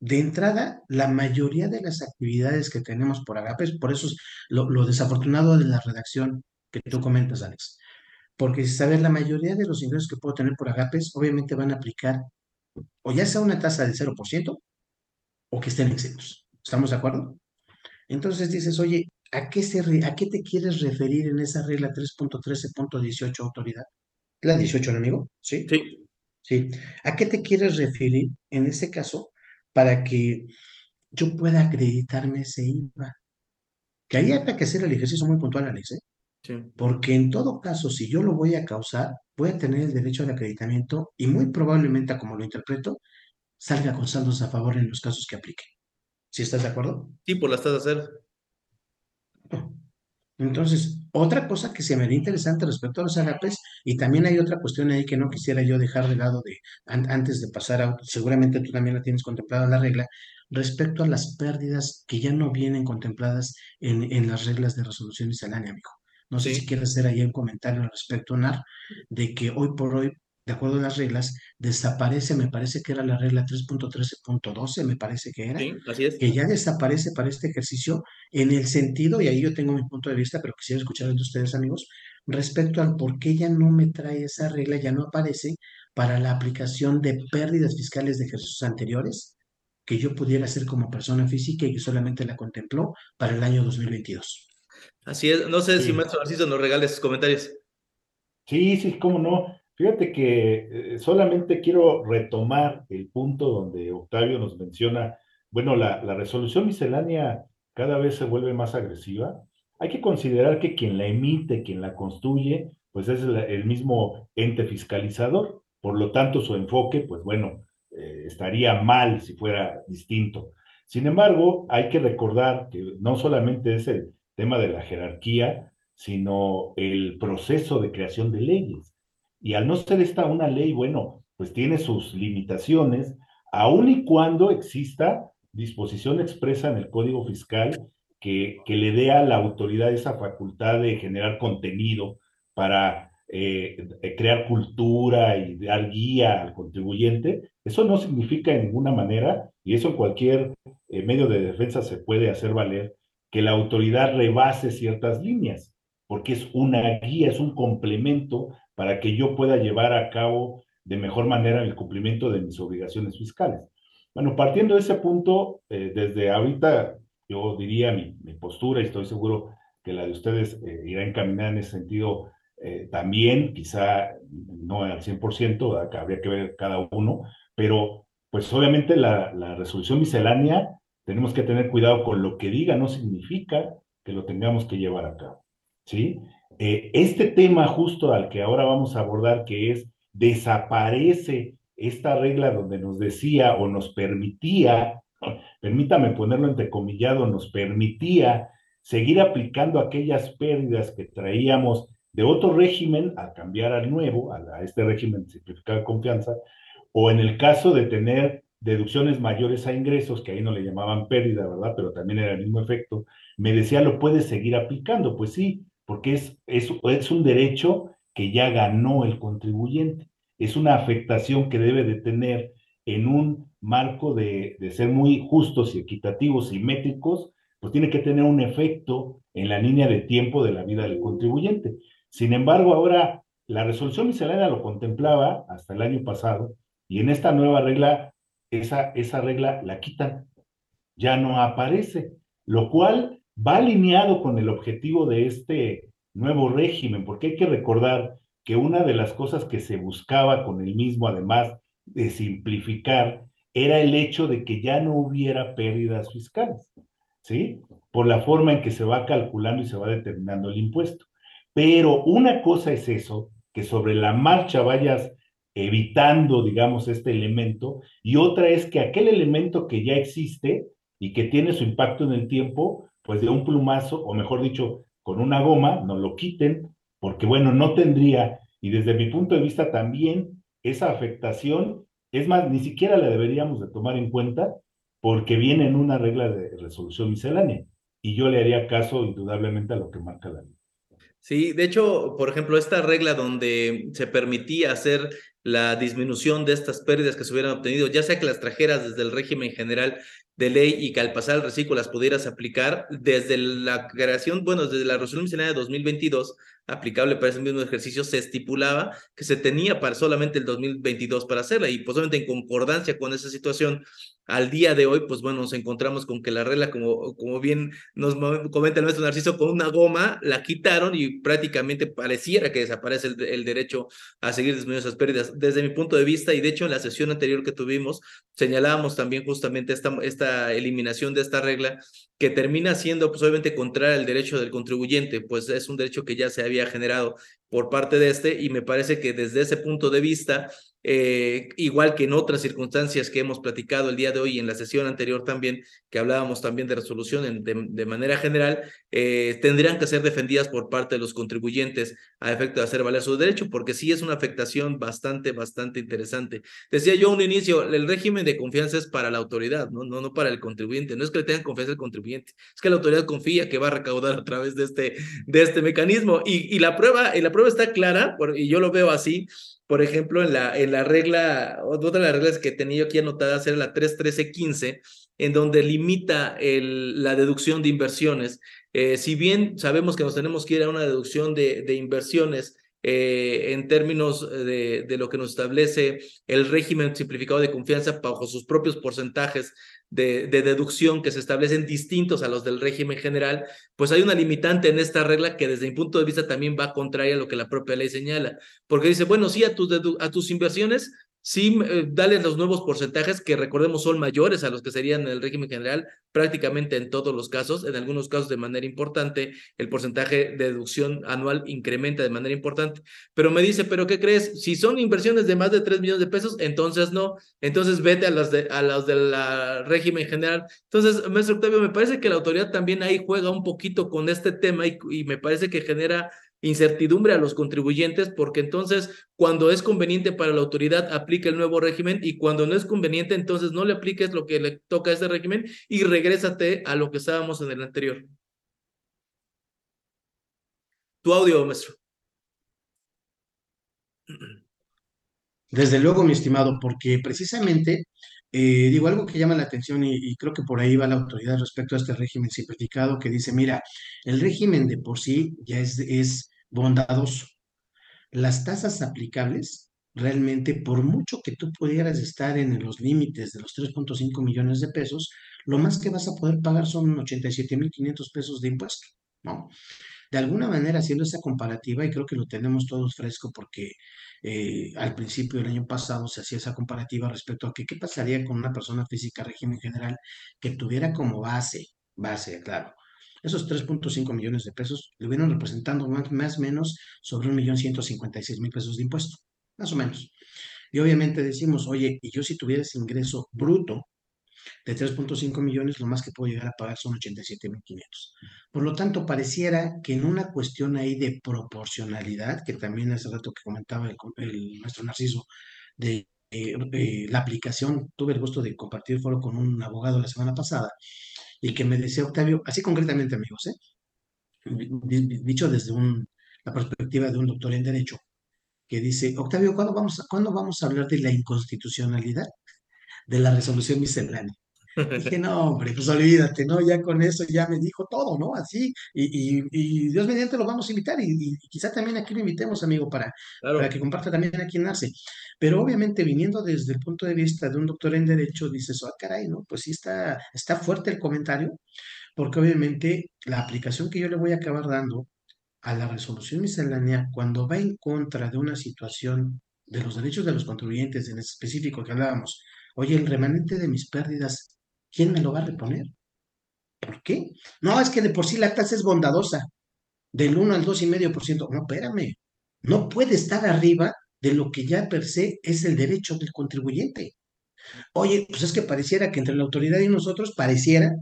de entrada, la mayoría de las actividades que tenemos por agape, por eso es lo desafortunado de la redacción que tú comentas, Alex. Porque si sabes, la mayoría de los ingresos que puedo tener por agapes, obviamente van a aplicar o ya sea una tasa del 0% o que estén exentos. ¿Estamos de acuerdo? Entonces dices, oye, ¿a qué, se ¿a qué te quieres referir en esa regla 3.13.18 autoridad? ¿La 18, amigo? ¿Sí? Sí. Sí. ¿A qué te quieres referir en ese caso para que yo pueda acreditarme ese IVA? Que ahí habrá que hacer el ejercicio muy puntual, Alex, ¿eh? Porque en todo caso, si yo lo voy a causar, voy a tener el derecho al acreditamiento y muy probablemente, como lo interpreto, salga con saldos a favor en los casos que aplique. ¿Sí estás de acuerdo? Sí, por las tasas cero. Entonces, otra cosa que se me haría interesante respecto a los agapes, y también hay otra cuestión ahí que no quisiera yo dejar de lado de, antes de pasar a, seguramente tú también la tienes contemplada la regla, respecto a las pérdidas que ya no vienen contempladas en, en las reglas de resolución miscelánea, amigo. No sé si quieres hacer ahí un comentario al respecto, Nar, de que hoy por hoy de acuerdo a las reglas, desaparece, me parece que era la regla 3.13.12, me parece que era, que ya desaparece para este ejercicio en el sentido, y ahí yo tengo mi punto de vista, pero quisiera escuchar de ustedes, amigos, respecto al por qué ya no me trae esa regla, ya no aparece para la aplicación de pérdidas fiscales de ejercicios anteriores que yo pudiera hacer como persona física y que solamente la contempló para el año 2022. Así es, no sé si Maestro Narciso nos regale sus comentarios. Sí, sí, cómo no. Fíjate que eh, solamente quiero retomar el punto donde Octavio nos menciona, bueno, la, resolución miscelánea cada vez se vuelve más agresiva. Hay que considerar que quien la emite, quien la construye, pues es el, mismo ente fiscalizador. Por lo tanto, su enfoque, pues bueno, eh, estaría mal si fuera distinto. Sin embargo, hay que recordar que no solamente es el tema de la jerarquía, sino el proceso de creación de leyes. Y al no ser esta una ley, bueno, pues tiene sus limitaciones, aun y cuando exista disposición expresa en el Código Fiscal que, le dé a la autoridad esa facultad de generar contenido para eh, crear cultura y dar guía al contribuyente, eso no significa en ninguna manera, y eso en cualquier eh, medio de defensa se puede hacer valer, que la autoridad rebase ciertas líneas, porque es una guía, es un complemento para que yo pueda llevar a cabo de mejor manera el cumplimiento de mis obligaciones fiscales. Bueno, partiendo de ese punto, eh, desde ahorita yo diría mi, postura y estoy seguro que la de ustedes eh, irá encaminada en ese sentido eh, también, quizá no al 100%, habría que ver cada uno, pero pues obviamente la, la resolución miscelánea tenemos que tener cuidado con lo que diga, no significa que lo tengamos que llevar a cabo, ¿sí? Eh, este tema justo al que ahora vamos a abordar, que es desaparece esta regla donde nos decía o nos permitía, permítame ponerlo entrecomillado, nos permitía seguir aplicando aquellas pérdidas que traíamos de otro régimen al cambiar al nuevo, a, este régimen simplificado de confianza, o en el caso de tener deducciones mayores a ingresos, que ahí no le llamaban pérdida, ¿verdad? Pero también era el mismo efecto, me decía, lo puedes seguir aplicando. Pues sí, porque es, es, es un derecho que ya ganó el contribuyente. Es una afectación que debe de tener en un marco de, de ser muy justos y equitativos y métricos, pues tiene que tener un efecto en la línea de tiempo de la vida del contribuyente. Sin embargo, ahora la resolución miscelánea lo contemplaba hasta el año pasado y en esta nueva regla, esa, esa regla la quitan, ya no aparece, lo cual va alineado con el objetivo de este nuevo régimen, porque hay que recordar que una de las cosas que se buscaba con el mismo, además de simplificar, era el hecho de que ya no hubiera pérdidas fiscales, ¿sí? Por la forma en que se va calculando y se va determinando el impuesto. Pero una cosa es eso, que sobre la marcha vayas evitando, digamos, este elemento, y otra es que aquel elemento que ya existe y que tiene su impacto en el tiempo, pues de un plumazo, o mejor dicho, con una goma, no lo quiten, porque bueno, no tendría, y desde mi punto de vista también, esa afectación, es más, ni siquiera la deberíamos de tomar en cuenta, porque viene en una regla de resolución miscelánea, y yo le haría caso indudablemente a lo que marca la ley. Sí, de hecho, por ejemplo, esta regla donde se permitía hacer la disminución de estas pérdidas que se hubieran obtenido, ya sea que las trajeras desde el régimen general de ley y que al pasar el reciclo las pudieras aplicar desde la creación, bueno, desde la resolución de 2022, aplicable para ese mismo ejercicio, se estipulaba que se tenía para solamente el 2022 para hacerla y posiblemente en concordancia con esa situación, al día de hoy, pues bueno, nos encontramos con que la regla, como, como bien nos comenta el Narciso, con una goma la quitaron y prácticamente pareciera que desaparece el, el derecho a seguir disminuyendo esas pérdidas. Desde mi punto de vista, y de hecho en la sesión anterior que tuvimos, señalábamos también justamente esta, esta eliminación de esta regla que termina siendo pues obviamente contraria al derecho del contribuyente, pues es un derecho que ya se había generado por parte de este y me parece que desde ese punto de vista eh, igual que en otras circunstancias que hemos platicado el día de hoy en la sesión anterior también, que hablábamos también de resolución de, manera general, eh, tendrían que ser defendidas por parte de los contribuyentes a efecto de hacer valer su derecho, porque sí es una afectación bastante, bastante interesante. Decía yo un inicio, el régimen de confianza es para la autoridad, no, no, no para el contribuyente, no es que le tengan confianza al contribuyente, es que la autoridad confía que va a recaudar a través de este, de este mecanismo. Y, y la, prueba, y la prueba está clara, y yo lo veo así, por ejemplo, en la, en la regla, otra de las reglas que tenía yo aquí anotadas era la 31315, en donde limita la deducción de inversiones. Eh, si bien sabemos que nos tenemos que ir a una deducción de, de inversiones eh, en términos de, de, lo que nos establece el régimen simplificado de confianza bajo sus propios porcentajes de, deducción que se establecen distintos a los del régimen general, pues hay una limitante en esta regla que desde mi punto de vista también va contraria a lo que la propia ley señala, porque dice, bueno, sí, a tus, a tus inversiones sí eh, dale los nuevos porcentajes que recordemos son mayores a los que serían en el régimen general, prácticamente en todos los casos, en algunos casos de manera importante, el porcentaje de deducción anual incrementa de manera importante. Pero me dice, ¿pero qué crees? Si son inversiones de más de 3 millones de pesos, entonces no, entonces vete a las de, a los del régimen general. Entonces, maestro Octavio, me parece que la autoridad también ahí juega un poquito con este tema y me parece que genera incertidumbre a los contribuyentes porque entonces cuando es conveniente para la autoridad aplica el nuevo régimen y cuando no es conveniente entonces no le apliques lo que le toca a ese régimen y regrésate a lo que estábamos en el anterior. Tu audio, maestro. Desde luego, mi estimado, porque precisamente, eh, digo algo que llama la atención y, y, creo que por ahí va la autoridad respecto a este régimen simplificado que dice, mira, el régimen de por sí ya es, es bondadoso. Las tasas aplicables, realmente, por mucho que tú pudieras estar en los límites de los 3.5 millones de pesos, lo más que vas a poder pagar son 87.500 pesos de impuesto, ¿no? De alguna manera, haciendo esa comparativa, y creo que lo tenemos todos fresco porque eh, al principio del año pasado se hacía esa comparativa respecto a que qué pasaría con una persona física régimen general que tuviera como base, base, claro, esos 3.5 millones de pesos le hubieran representando más o menos sobre 1.156.000 pesos de impuesto, más o menos. Y obviamente decimos, oye, y yo si tuviera ese ingreso bruto de 3.5 millones, lo más que puedo llegar a pagar son 87.500. Por lo tanto, pareciera que en una cuestión ahí de proporcionalidad, que también hace rato que comentaba el, maestro Narciso, de eh, eh, la aplicación, tuve el gusto de compartir foro con un abogado la semana pasada, y que me decía Octavio, así concretamente amigos, ¿eh? dicho desde un, la perspectiva de un doctor en Derecho, que dice, Octavio, ¿cuándo vamos, ¿cuándo vamos a hablar de la inconstitucionalidad de la resolución miscelánea? Dije, no, hombre, pues olvídate, ¿no? Ya con eso ya me dijo todo, ¿no? Así, y, y, Dios mediante lo vamos a invitar, y, y, quizá también aquí lo invitemos, amigo, para, para que comparta también aquí en Nace. Pero obviamente, viniendo desde el punto de vista de un doctor en Derecho, dices, ah, caray, ¿no? Pues sí está, está fuerte el comentario, porque obviamente la aplicación que yo le voy a acabar dando a la resolución miscelánea, cuando va en contra de una situación de los derechos de los contribuyentes, en específico que hablábamos, oye, el remanente de mis pérdidas ¿quién me lo va a reponer? ¿Por qué? No, es que de por sí la tasa es bondadosa, del 1 al 2,5%. No, espérame, no puede estar arriba de lo que ya per se es el derecho del contribuyente. Oye, pues es que pareciera que entre la autoridad y nosotros pareciera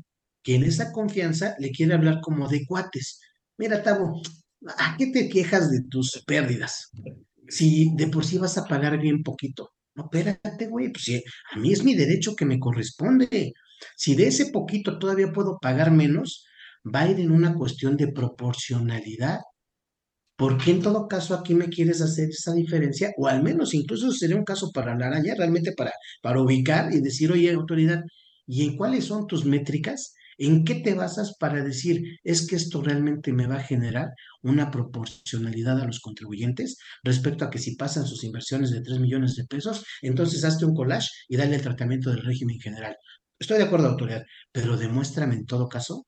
que en esa confianza le quiere hablar como de cuates. Mira, Tabo, ¿a qué te quejas de tus pérdidas? Si de por sí vas a pagar bien poquito. No, espérate, güey, pues si a mí es mi derecho que me corresponde. Si de ese poquito todavía puedo pagar menos, va a ir en una cuestión de proporcionalidad. ¿Por qué en todo caso aquí me quieres hacer esa diferencia? O al menos incluso sería un caso para la araña, realmente para, para ubicar y decir, oye, autoridad, ¿y en cuáles son tus métricas? ¿En qué te basas para decir, es que esto realmente me va a generar una proporcionalidad a los contribuyentes respecto a que si pasan sus inversiones de 3 millones de pesos, entonces hazte un collage y dale el tratamiento del régimen general? Estoy de acuerdo, autoridad, pero demuéstrame en todo caso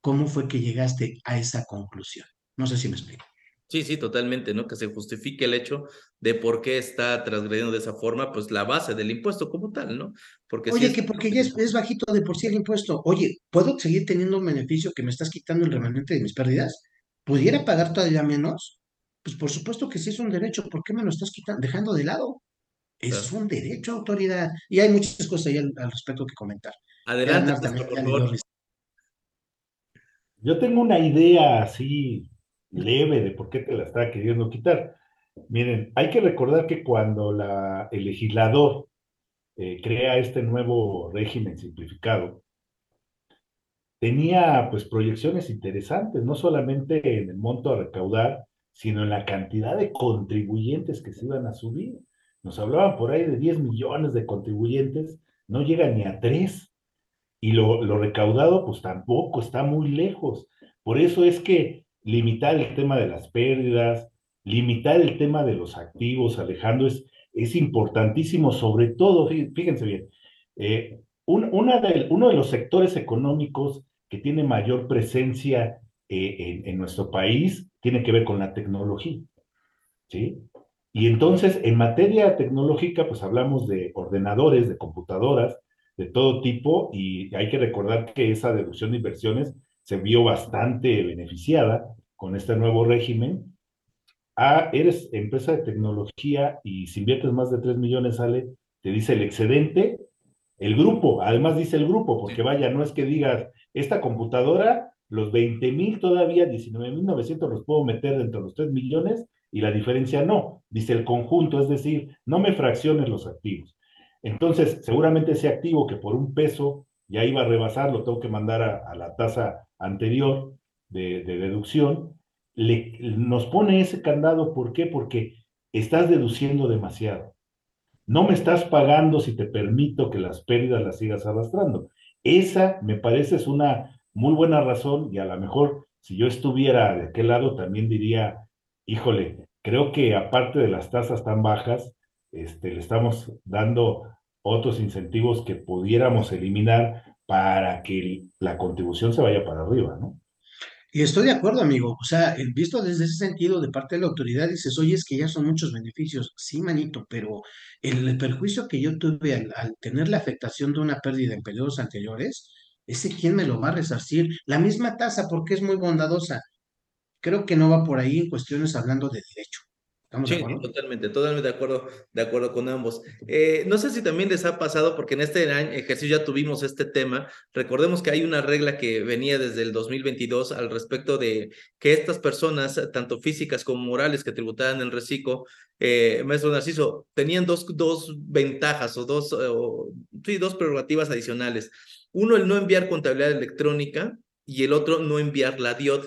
cómo fue que llegaste a esa conclusión. No sé si me explico. Sí, sí, totalmente, ¿no? Que se justifique el hecho de por qué está transgrediendo de esa forma, pues la base del impuesto como tal, ¿no? Porque Oye, que porque ya es, bajito de por sí el impuesto. Oye, ¿puedo seguir teniendo un beneficio que me estás quitando el remanente de mis pérdidas? ¿Pudiera pagar todavía menos? Pues por supuesto que sí es un derecho. ¿Por qué me lo estás quitando, dejando de lado? Es un derecho, autoridad. Y hay muchas cosas ahí al, respecto que comentar. Adelante, por favor. Yo tengo una idea así leve de por qué te la está queriendo quitar. Miren, hay que recordar que cuando la, el legislador eh, crea este nuevo régimen simplificado, tenía pues proyecciones interesantes, no solamente en el monto a recaudar, sino en la cantidad de contribuyentes que se iban a subir. Nos hablaban por ahí de 10 millones de contribuyentes, no llega ni a 3. Y lo, lo recaudado pues tampoco está muy lejos. Por eso es que limitar el tema de las pérdidas, limitar el tema de los activos, Alejandro, es, es importantísimo, sobre todo, fíjense bien, eh, una de, uno de los sectores económicos que tiene mayor presencia eh, en, nuestro país tiene que ver con la tecnología, ¿sí? Y entonces, en materia tecnológica, pues hablamos de ordenadores, de computadoras, de todo tipo, y hay que recordar que esa deducción de inversiones se vio bastante beneficiada con este nuevo régimen. Ah, eres empresa de tecnología y si inviertes más de 3 millones sale, te dice el excedente, el grupo, además dice el grupo, porque vaya, no es que digas, esta computadora, los 20 mil todavía, 19 mil 900 los puedo meter dentro de los 3 millones y la diferencia no, dice el conjunto, es decir, no me fracciones los activos. Entonces, seguramente ese activo que por un peso ya iba a rebasar, lo tengo que mandar a, la tasa anterior de, deducción, le, nos pone ese candado, ¿por qué? Porque estás deduciendo demasiado. No me estás pagando si te permito que las pérdidas las sigas arrastrando. Esa me parece es una muy buena razón y a lo mejor si yo estuviera de aquel lado también diría, híjole, creo que aparte de las tasas tan bajas, este, le estamos dando otros incentivos que pudiéramos eliminar para que la contribución se vaya para arriba, ¿no? Y estoy de acuerdo, amigo. O sea, visto desde ese sentido de parte de la autoridad, dices, oye, es que ya son muchos beneficios. Sí, manito, pero el, perjuicio que yo tuve al, tener la afectación de una pérdida en periodos anteriores, ese quién me lo va a resarcir. La misma tasa, porque es muy bondadosa. Creo que no va por ahí en cuestiones hablando de derecho sí, totalmente, totalmente de acuerdo, de acuerdo con ambos. Eh, no sé si también les ha pasado, porque en este ejercicio ya tuvimos este tema. Recordemos que hay una regla que venía desde el 2022 al respecto de que estas personas, tanto físicas como morales, que tributaban en reciclo, eh, maestro Narciso, tenían dos, dos ventajas o dos, sí, dos prerrogativas adicionales. Uno, el no enviar contabilidad electrónica y el otro, no enviar la DIOD.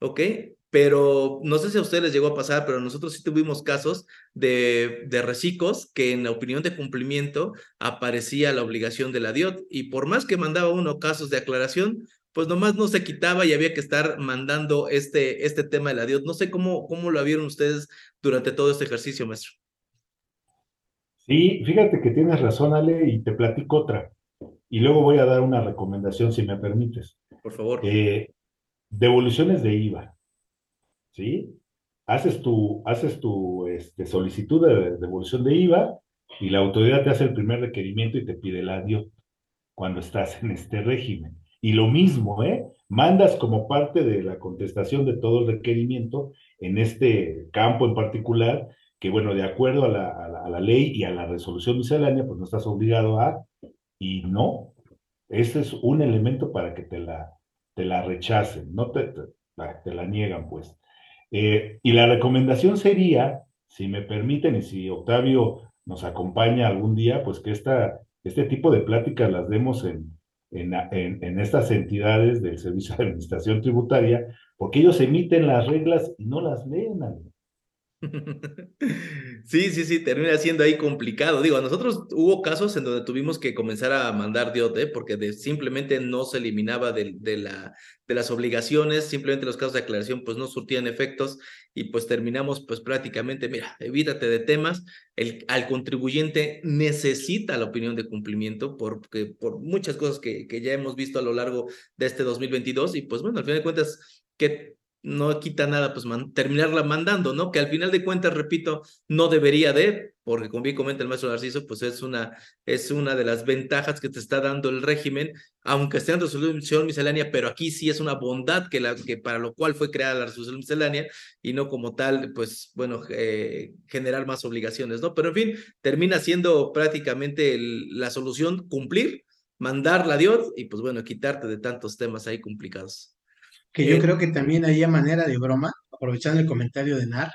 ¿Ok? Pero no sé si a ustedes les llegó a pasar, pero nosotros sí tuvimos casos de, de reciclos que en la opinión de cumplimiento aparecía la obligación de la DIOT y por más que mandaba uno casos de aclaración, pues nomás no se quitaba y había que estar mandando este, este tema de la DIOT. No sé cómo, cómo lo vieron ustedes durante todo este ejercicio, maestro. Sí, fíjate que tienes razón, Ale, y te platico otra. Y luego voy a dar una recomendación, si me permites. Por favor. Eh, devoluciones de IVA. ¿Sí? Haces tu, haces tu este, solicitud de devolución de IVA y la autoridad te hace el primer requerimiento y te pide el adiós cuando estás en este régimen. Y lo mismo, ¿eh? Mandas como parte de la contestación de todo el requerimiento en este campo en particular, que bueno, de acuerdo a la, a la, ley y a la resolución miscelánea, pues no estás obligado a, y no, ese es un elemento para que te la, te la rechacen, no te, te, te la niegan, pues. Eh, y la recomendación sería, si me permiten y si Octavio nos acompaña algún día, pues que esta, este tipo de pláticas las demos en, en, en, estas entidades del Servicio de Administración Tributaria, porque ellos emiten las reglas y no las leen. Sí, sí, sí, termina siendo ahí complicado. Digo, a nosotros hubo casos en donde tuvimos que comenzar a mandar DIOT, ¿eh? porque simplemente no se eliminaba de, de, la, de las obligaciones, simplemente los casos de aclaración pues no surtían efectos y pues terminamos pues prácticamente, mira, evítate de temas, el, al contribuyente necesita la opinión de cumplimiento porque, por muchas cosas que, que ya hemos visto a lo largo de este 2022 y pues bueno, al final de cuentas, que no quita nada, pues terminarla mandando, ¿no? Que al final de cuentas, repito, no debería de, porque como bien comenta el maestro Narciso, pues es una, es una de las ventajas que te está dando el régimen, aunque esté en resolución miscelánea, pero aquí sí es una bondad que, la, que para lo cual fue creada la resolución miscelánea y no como tal, pues bueno, eh, generar más obligaciones, ¿no? Pero en fin, termina siendo prácticamente la solución cumplir, mandarla a Dios y pues bueno, quitarte de tantos temas ahí complicados que yo creo que también hay manera de broma, aprovechando el comentario de NAR,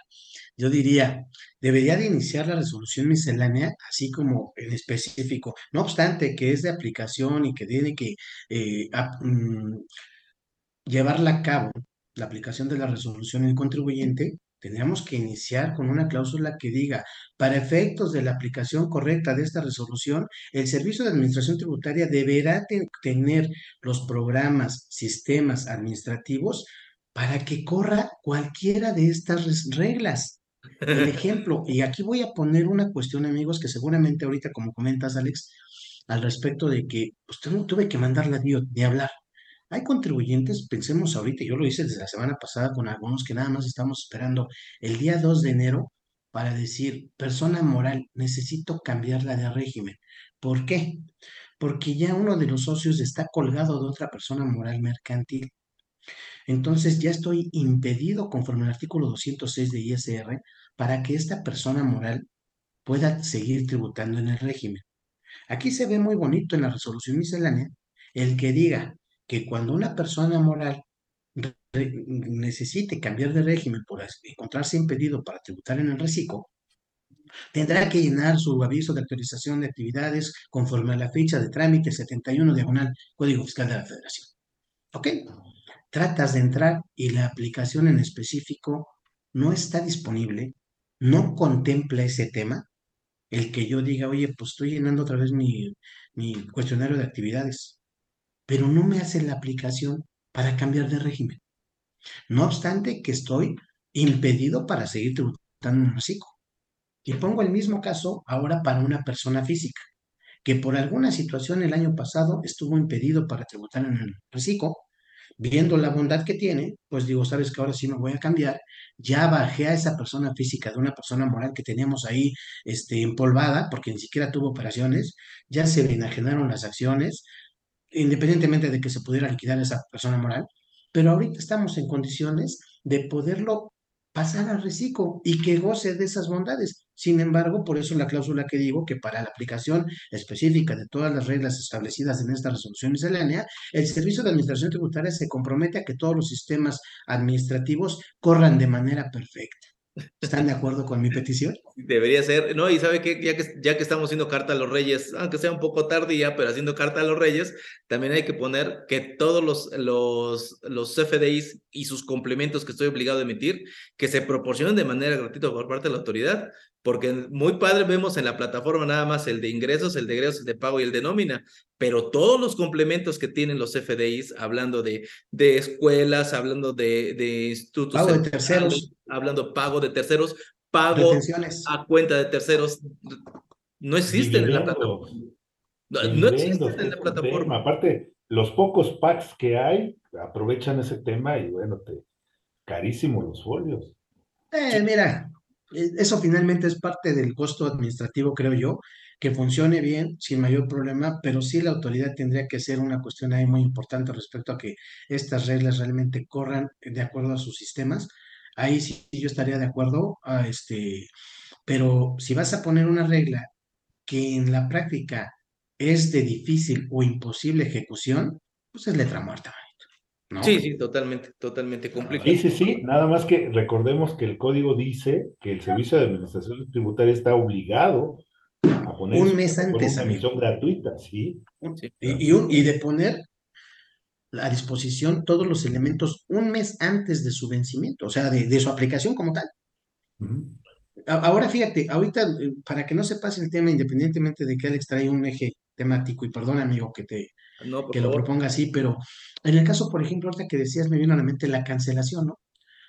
yo diría, debería de iniciar la resolución miscelánea, así como en específico, no obstante que es de aplicación y que tiene que eh, mm, llevarla a cabo, la aplicación de la resolución el contribuyente, tendríamos que iniciar con una cláusula que diga, para efectos de la aplicación correcta de esta resolución, el Servicio de Administración Tributaria deberá tener los programas, sistemas administrativos para que corra cualquiera de estas reglas. El ejemplo, y aquí voy a poner una cuestión, amigos, que seguramente ahorita, como comentas, Alex, al respecto de que pues, tuve que mandarla a Dios de hablar. Hay contribuyentes, pensemos ahorita, yo lo hice desde la semana pasada con algunos que nada más estamos esperando el día 2 de enero para decir, persona moral, necesito cambiarla de régimen. ¿Por qué? Porque ya uno de los socios está colgado de otra persona moral mercantil. Entonces ya estoy impedido conforme al artículo 206 de ISR para que esta persona moral pueda seguir tributando en el régimen. Aquí se ve muy bonito en la resolución miscelánea el que diga, que cuando una persona moral necesite cambiar de régimen por encontrarse impedido para tributar en el reciclo, tendrá que llenar su aviso de actualización de actividades conforme a la fecha de trámite 71 diagonal Código Fiscal de la Federación. ¿Ok? Tratas de entrar y la aplicación en específico no está disponible, no contempla ese tema, el que yo diga, oye, pues estoy llenando otra vez mi, mi cuestionario de actividades pero no me hace la aplicación para cambiar de régimen. No obstante que estoy impedido para seguir tributando en reciclo. Y pongo el mismo caso ahora para una persona física, que por alguna situación el año pasado estuvo impedido para tributar en el reciclo, viendo la bondad que tiene, pues digo, sabes que ahora sí me voy a cambiar, ya bajé a esa persona física de una persona moral que teníamos ahí este, empolvada, porque ni siquiera tuvo operaciones, ya se enajenaron las acciones, independientemente de que se pudiera liquidar esa persona moral, pero ahorita estamos en condiciones de poderlo pasar al reciclo y que goce de esas bondades. Sin embargo, por eso la cláusula que digo que para la aplicación específica de todas las reglas establecidas en esta resolución miscelánea, el Servicio de Administración Tributaria se compromete a que todos los sistemas administrativos corran de manera perfecta. ¿Están de acuerdo con mi petición? Debería ser, ¿no? Y sabe que ya que, ya que estamos haciendo carta a los reyes, aunque sea un poco tardía, pero haciendo carta a los reyes, también hay que poner que todos los, los, los CFDIs y sus complementos que estoy obligado a emitir, que se proporcionen de manera gratuita por parte de la autoridad, porque muy padre vemos en la plataforma nada más el de ingresos, el de egresos, el de pago y el de nómina, pero todos los complementos que tienen los FDIs, hablando de, de escuelas, hablando de, de institutos. Pago de terceros. Hablando pago de terceros, pago a cuenta de terceros, no existen en la plataforma. No, existen en la plataforma. Aparte, los pocos packs que hay aprovechan ese tema y bueno, te, carísimos los folios. Eh, mira, eso finalmente es parte del costo administrativo, creo yo, que funcione bien, sin mayor problema, pero sí la autoridad tendría que ser una cuestión ahí muy importante respecto a que estas reglas realmente corran de acuerdo a sus sistemas. Ahí sí yo estaría de acuerdo, a este, pero si vas a poner una regla que en la práctica es de difícil o imposible ejecución, pues es letra muerta. Sí, sí, totalmente, totalmente complicado. Sí, sí, sí, nada más que recordemos que el código dice que el Servicio de Administración Tributaria está obligado a poner un mes antes una emisión gratuita, ¿sí? y, y, de poner a disposición todos los elementos un mes antes de su vencimiento, o sea, de, su aplicación como tal. Ahora fíjate, ahorita, eh, para que no se pase el tema, independientemente de que Alex trae un eje temático, y perdón, amigo, que te que lo proponga así, pero en el caso, por ejemplo, ahorita que decías, me vino a la mente la cancelación, ¿no?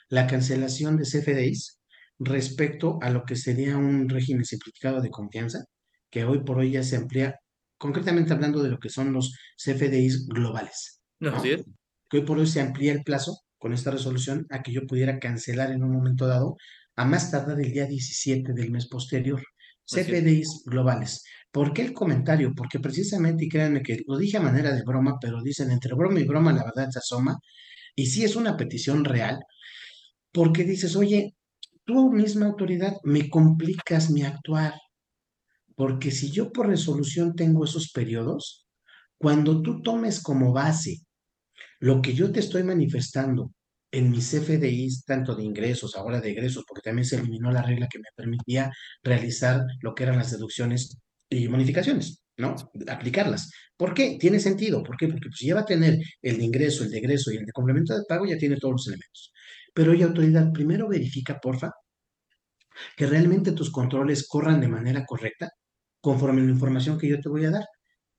La cancelación de CFDIs respecto a lo que sería un régimen simplificado de confianza, que hoy por hoy ya se amplía, concretamente hablando de lo que son los CFDIs globales. ¿no? Así es. Que hoy por hoy se amplía el plazo con esta resolución a que yo pudiera cancelar en un momento dado, a más tardar el día 17 del mes posterior. CFDIs globales. ¿Por qué el comentario? Porque precisamente, y créanme que lo dije a manera de broma, pero dicen entre broma y broma la verdad se asoma, y sí es una petición real, porque dices, oye, tú misma autoridad me complicas mi actuar, porque si yo por resolución tengo esos periodos, cuando tú tomes como base lo que yo te estoy manifestando en mis FDIs, tanto de ingresos, ahora de egresos, porque también se eliminó la regla que me permitía realizar lo que eran las deducciones y modificaciones, ¿no? Aplicarlas. ¿Por qué? Tiene sentido. ¿Por qué? Porque pues, ya va a tener el de ingreso, el de egreso y el de complemento de pago, ya tiene todos los elementos. Pero oye, autoridad, primero verifica, porfa, que realmente tus controles corran de manera correcta conforme a la información que yo te voy a dar.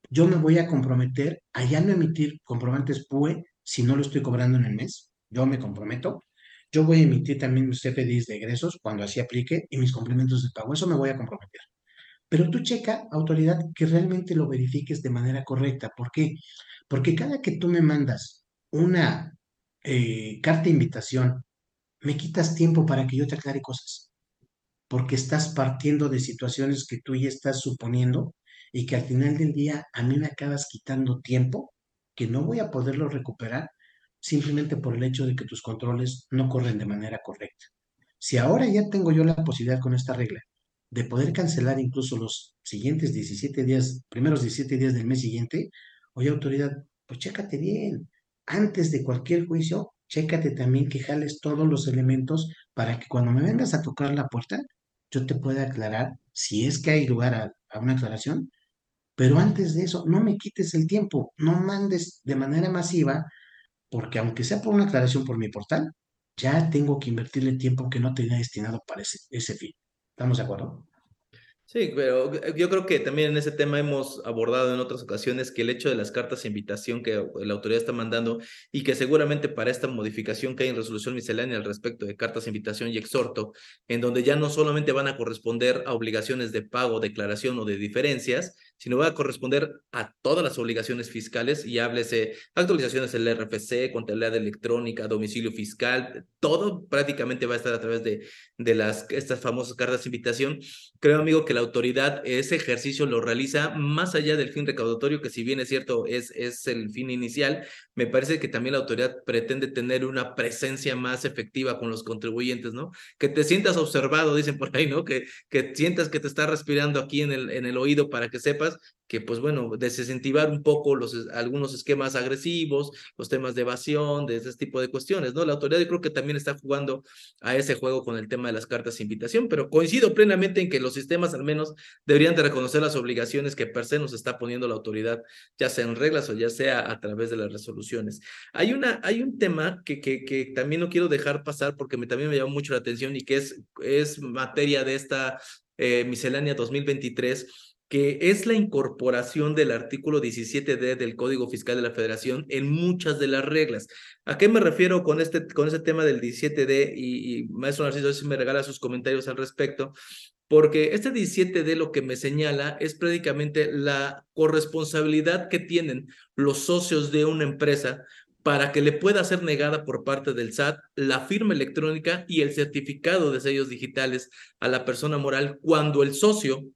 Yo me voy a comprometer a ya no emitir comprobantes PUE si no lo estoy cobrando en el mes. Yo me comprometo. Yo voy a emitir también mis CFDIs de egresos cuando así aplique y mis complementos de pago. Eso me voy a comprometer. Pero tú checa, autoridad, que realmente lo verifiques de manera correcta. ¿Por qué? Porque cada que tú me mandas una eh, carta de invitación, me quitas tiempo para que yo te aclare cosas. Porque estás partiendo de situaciones que tú ya estás suponiendo y que al final del día a mí me acabas quitando tiempo que no voy a poderlo recuperar simplemente por el hecho de que tus controles no corren de manera correcta. Si ahora ya tengo yo la posibilidad con esta regla de poder cancelar incluso los siguientes 17 días, primeros 17 días del mes siguiente, oye autoridad, pues chécate bien. Antes de cualquier juicio, chécate también que jales todos los elementos para que cuando me vengas a tocar la puerta, yo te pueda aclarar si es que hay lugar a, una aclaración. Pero antes de eso, no me quites el tiempo, no mandes de manera masiva, porque aunque sea por una aclaración por mi portal, ya tengo que invertirle tiempo que no tenía destinado para ese fin. ¿Estamos de acuerdo? Sí, pero yo creo que también en ese tema hemos abordado en otras ocasiones que el hecho de las cartas de invitación que la autoridad está mandando y que seguramente para esta modificación que hay en resolución miscelánea al respecto de cartas de invitación y exhorto, en donde ya no solamente van a corresponder a obligaciones de pago, declaración o de diferencias, sino va a corresponder a todas las obligaciones fiscales y háblese actualizaciones del RFC, contabilidad electrónica, domicilio fiscal, todo prácticamente va a estar a través de, de las, estas famosas cartas de invitación. Creo, amigo, que la autoridad ese ejercicio lo realiza más allá del fin recaudatorio, que si bien es cierto, es, es el fin inicial, me parece que también la autoridad pretende tener una presencia más efectiva con los contribuyentes, ¿no? Que te sientas observado, dicen por ahí, ¿no? Que, que sientas que te está respirando aquí en el, en el oído para que sepas que pues bueno, desincentivar un poco los, algunos esquemas agresivos, los temas de evasión, de ese tipo de cuestiones, ¿no? La autoridad yo creo que también está jugando a ese juego con el tema de las cartas de invitación, pero coincido plenamente en que los sistemas al menos deberían de reconocer las obligaciones que per se nos está poniendo la autoridad, ya sea en reglas o ya sea a través de las resoluciones. Hay, una, hay un tema que, que, que también no quiero dejar pasar porque me, también me llamó mucho la atención y que es, es materia de esta eh, miscelánea 2023 que es la incorporación del artículo 17D del Código Fiscal de la Federación en muchas de las reglas. ¿A qué me refiero con este, con este tema del 17D? Y, y maestro Narciso, si me regala sus comentarios al respecto, porque este 17D lo que me señala es prácticamente la corresponsabilidad que tienen los socios de una empresa para que le pueda ser negada por parte del SAT la firma electrónica y el certificado de sellos digitales a la persona moral cuando el socio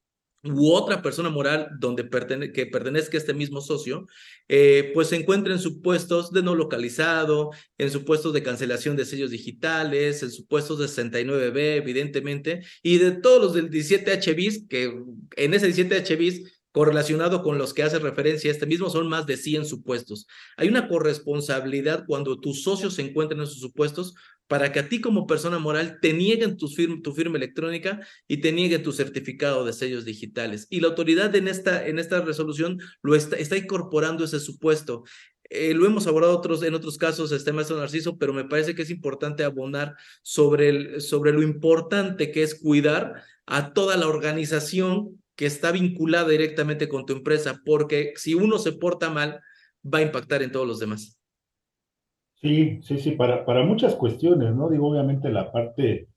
u otra persona moral donde que pertenezca a este mismo socio, eh, pues se encuentra en supuestos de no localizado, en supuestos de cancelación de sellos digitales, en supuestos de 69B, evidentemente, y de todos los del 17H bis, que en ese 17H bis correlacionado con los que hace referencia este mismo, son más de 100 supuestos. Hay una corresponsabilidad cuando tus socios se encuentran en esos supuestos para que a ti como persona moral te nieguen tu firma, electrónica y te nieguen tu certificado de sellos digitales. Y la autoridad en esta, en esta resolución lo está, incorporando ese supuesto. Eh, lo hemos abordado otros, en otros casos, este maestro Narciso, pero me parece que es importante abonar sobre, sobre lo importante que es cuidar a toda la organización que está vinculada directamente con tu empresa, porque si uno se porta mal, va a impactar en todos los demás. Sí, sí, sí, para, para muchas cuestiones, ¿no? Digo, obviamente la parte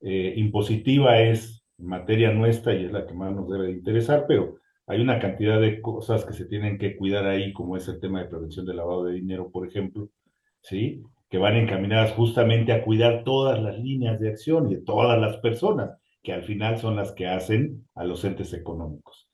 eh, impositiva es materia nuestra y es la que más nos debe de interesar, pero hay una cantidad de cosas que se tienen que cuidar ahí, como es el tema de prevención del lavado de dinero, por ejemplo, ¿sí? que van encaminadas justamente a cuidar todas las líneas de acción y de todas las personas, que al final son las que hacen a los entes económicos.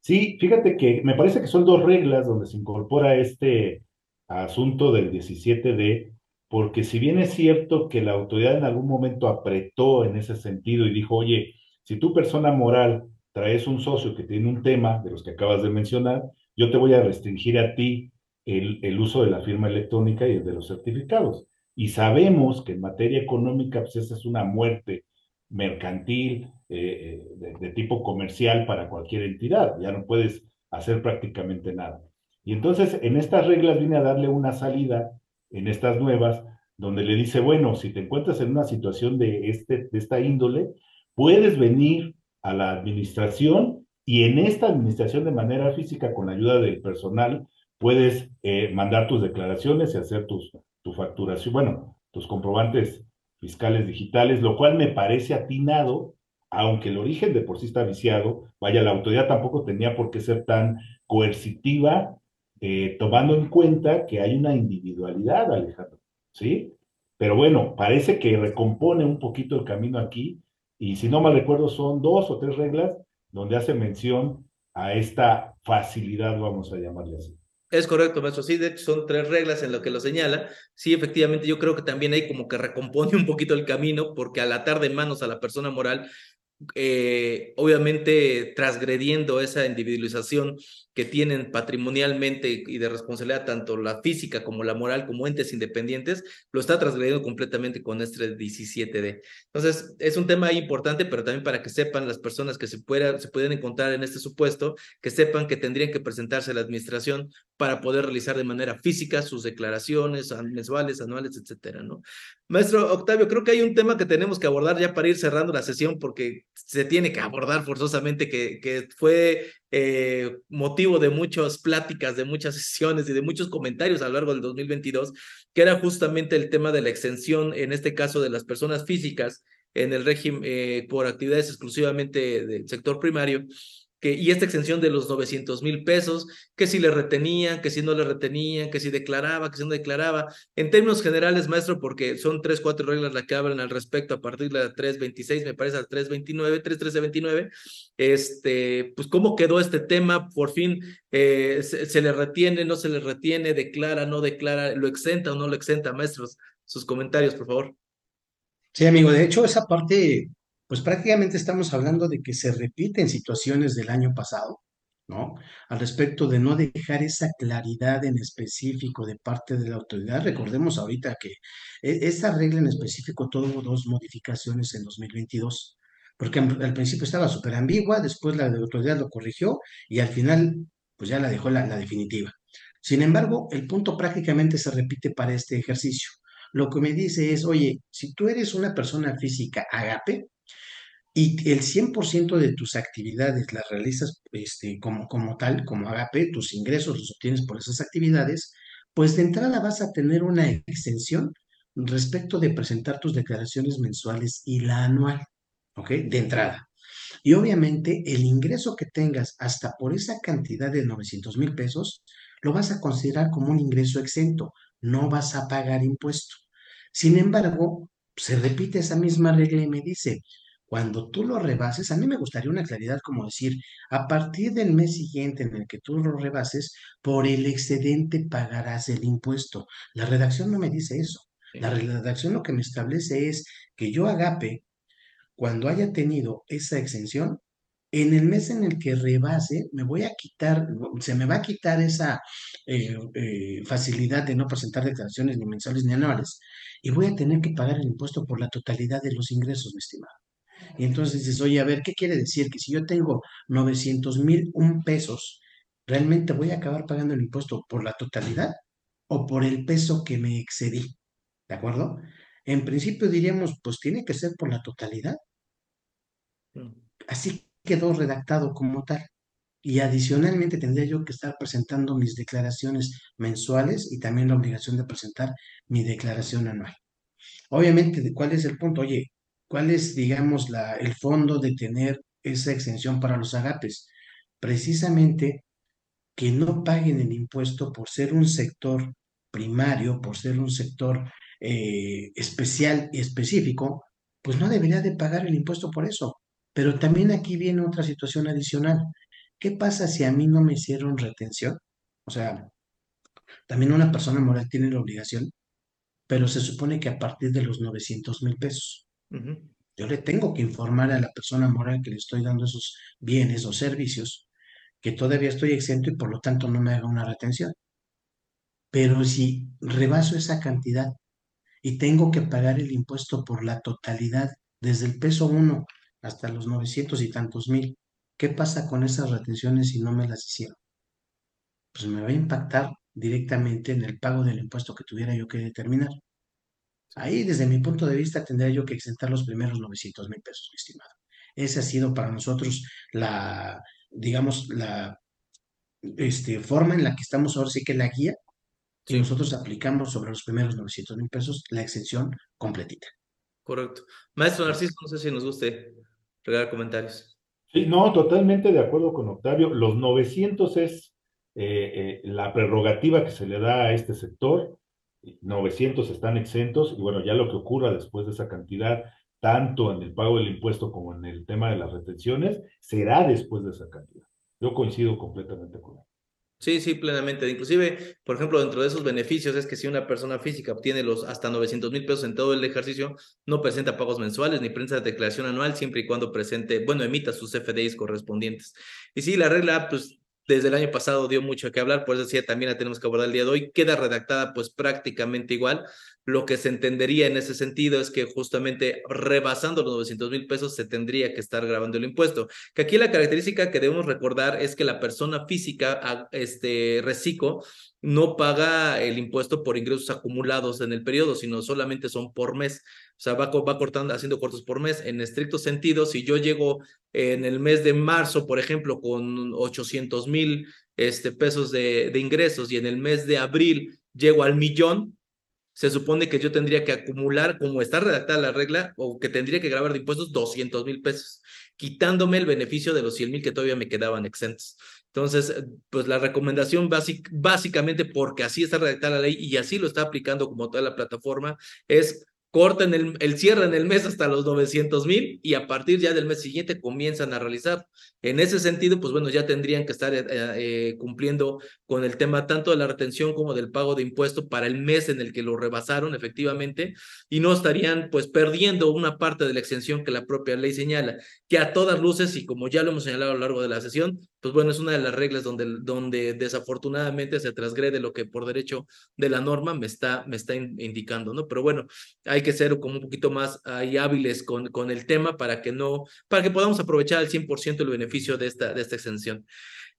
Sí, fíjate que me parece que son dos reglas donde se incorpora este asunto del 17D, porque si bien es cierto que la autoridad en algún momento apretó en ese sentido y dijo, oye, si tu persona moral traes un socio que tiene un tema de los que acabas de mencionar, yo te voy a restringir a ti el, uso de la firma electrónica y el de los certificados. Y sabemos que en materia económica, pues esa es una muerte mercantil, eh, eh, de, tipo comercial para cualquier entidad. Ya no puedes hacer prácticamente nada. Y entonces en estas reglas viene a darle una salida, en estas nuevas, donde le dice, bueno, si te encuentras en una situación de, este, de esta índole, puedes venir a la administración y en esta administración de manera física, con la ayuda del personal, puedes eh, mandar tus declaraciones y hacer tus, tu facturación, bueno, tus comprobantes fiscales digitales, lo cual me parece atinado, aunque el origen de por sí está viciado, vaya, la autoridad tampoco tenía por qué ser tan coercitiva, eh, tomando en cuenta que hay una individualidad, Alejandro, ¿sí? Pero bueno, parece que recompone un poquito el camino aquí, y si no mal recuerdo, son dos o tres reglas donde hace mención a esta facilidad, vamos a llamarle así. Es correcto, maestro. Sí, de hecho son tres reglas en lo que lo señala. Sí, efectivamente, yo creo que también hay como que recompone un poquito el camino, porque al atar de manos a la persona moral, eh, obviamente transgrediendo esa individualización que tienen patrimonialmente y de responsabilidad tanto la física como la moral como entes independientes, lo está transgrediendo completamente con este 17D. Entonces, es un tema importante, pero también para que sepan las personas que se, pueda, se pueden encontrar en este supuesto, que sepan que tendrían que presentarse a la administración para poder realizar de manera física sus declaraciones mensuales, anuales, etcétera, ¿no? Maestro Octavio, creo que hay un tema que tenemos que abordar ya para ir cerrando la sesión porque se tiene que abordar forzosamente, que, que fue eh, motivo de muchas pláticas, de muchas sesiones y de muchos comentarios a lo largo del 2022, que era justamente el tema de la exención, en este caso de las personas físicas, en el régimen eh, por actividades exclusivamente del sector primario, y esta exención de los 900 mil pesos, que si le retenían, que si no le retenían, que si declaraba, que si no declaraba. En términos generales, maestro, porque son tres, cuatro reglas las que hablan al respecto a partir de la 326, me parece, a 329, 31329, este, pues cómo quedó este tema, por fin eh, se, se, le retiene, no se le retiene, declara, no declara, lo exenta o no lo exenta, maestros. Sus comentarios, por favor. Sí, amigo, de hecho, esa parte pues prácticamente estamos hablando de que se repiten situaciones del año pasado, ¿no? Al respecto de no dejar esa claridad en específico de parte de la autoridad. Recordemos ahorita que e, esta regla en específico tuvo dos modificaciones en 2022, porque al principio estaba súper ambigua, después la autoridad lo corrigió y al final, pues ya la dejó la, la definitiva. Sin embargo, el punto prácticamente se repite para este ejercicio. Lo que me dice es, oye, si tú eres una persona física agape, y el 100% de tus actividades las realizas este, como, como tal, como agape, tus ingresos los obtienes por esas actividades, pues de entrada vas a tener una extensión respecto de presentar tus declaraciones mensuales y la anual, ¿ok? De entrada. Y obviamente el ingreso que tengas hasta por esa cantidad de 900 mil pesos, lo vas a considerar como un ingreso exento, no vas a pagar impuesto. Sin embargo, se repite esa misma regla y me dice, cuando tú lo rebases, a mí me gustaría una claridad como decir, a partir del mes siguiente en el que tú lo rebases, por el excedente pagarás el impuesto. La redacción no me dice eso. La redacción lo que me establece es que yo agape, cuando haya tenido esa exención, en el mes en el que rebase, me voy a quitar, se me va a quitar esa eh, eh, facilidad de no presentar declaraciones ni mensuales ni anuales y voy a tener que pagar el impuesto por la totalidad de los ingresos, mi estimado. Y entonces dices, oye, a ver, ¿qué quiere decir? Que si yo tengo 900 mil un pesos, ¿realmente voy a acabar pagando el impuesto por la totalidad o por el peso que me excedí? ¿De acuerdo? En principio diríamos, pues tiene que ser por la totalidad. Mm. Así quedó redactado como tal. Y adicionalmente tendría yo que estar presentando mis declaraciones mensuales y también la obligación de presentar mi declaración anual. Obviamente, ¿cuál es el punto? Oye, ¿Cuál es, digamos, la, el fondo de tener esa exención para los agapes? Precisamente que no paguen el impuesto por ser un sector primario, por ser un sector eh, especial y específico, pues no debería de pagar el impuesto por eso. Pero también aquí viene otra situación adicional. ¿Qué pasa si a mí no me hicieron retención? O sea, también una persona moral tiene la obligación, pero se supone que a partir de los 900 mil pesos. Yo le tengo que informar a la persona moral que le estoy dando esos bienes o servicios que todavía estoy exento y por lo tanto no me haga una retención. Pero si rebaso esa cantidad y tengo que pagar el impuesto por la totalidad, desde el peso 1 hasta los 900 y tantos mil, ¿qué pasa con esas retenciones si no me las hicieron? Pues me va a impactar directamente en el pago del impuesto que tuviera yo que determinar. Ahí, desde mi punto de vista, tendría yo que exentar los primeros 900 mil pesos, mi estimado. Esa ha sido para nosotros la, digamos, la este, forma en la que estamos ahora sí que la guía que nosotros aplicamos sobre los primeros 900 mil pesos la exención completita. Correcto. Maestro Narciso, no sé si nos guste regalar comentarios. Sí, no, totalmente de acuerdo con Octavio. Los 900 es eh, eh, la prerrogativa que se le da a este sector. 900 están exentos y bueno, ya lo que ocurra después de esa cantidad, tanto en el pago del impuesto como en el tema de las retenciones, será después de esa cantidad. Yo coincido completamente con él. Sí, sí, plenamente. Inclusive, por ejemplo, dentro de esos beneficios es que si una persona física obtiene los hasta 900 mil pesos en todo el ejercicio, no presenta pagos mensuales ni prensa de declaración anual, siempre y cuando presente, bueno, emita sus FDIs correspondientes. Y sí, la regla, pues desde el año pasado dio mucho que hablar, por eso decía también la tenemos que abordar el día de hoy, queda redactada pues prácticamente igual. Lo que se entendería en ese sentido es que justamente rebasando los 900 mil pesos se tendría que estar grabando el impuesto. Que aquí la característica que debemos recordar es que la persona física, este reciclo, no paga el impuesto por ingresos acumulados en el periodo, sino solamente son por mes. O sea, va, cortando, haciendo cortos por mes. En estricto sentido, si yo llego en el mes de marzo, por ejemplo, con 800 mil este, pesos de, de ingresos y en el mes de abril llego al millón, se supone que yo tendría que acumular, como está redactada la regla, o que tendría que grabar de impuestos 200 mil pesos, quitándome el beneficio de los 100 mil que todavía me quedaban exentos. Entonces, pues la recomendación básicamente porque así está redactada la ley y así lo está aplicando como toda la plataforma, es corten el, el cierre en el mes hasta los 900 mil y a partir ya del mes siguiente comienzan a realizar. En ese sentido, pues bueno, ya tendrían que estar eh, eh, cumpliendo con el tema tanto de la retención como del pago de impuesto para el mes en el que lo rebasaron efectivamente y no estarían pues perdiendo una parte de la exención que la propia ley señala, que a todas luces y como ya lo hemos señalado a lo largo de la sesión, pues bueno, es una de las reglas donde, donde desafortunadamente se transgrede lo que por derecho de la norma me está, me está indicando, ¿no? Pero bueno, hay que ser como un poquito más ahí hábiles con, con el tema para que no, para que podamos aprovechar al 100% el beneficio de esta, de esta exención.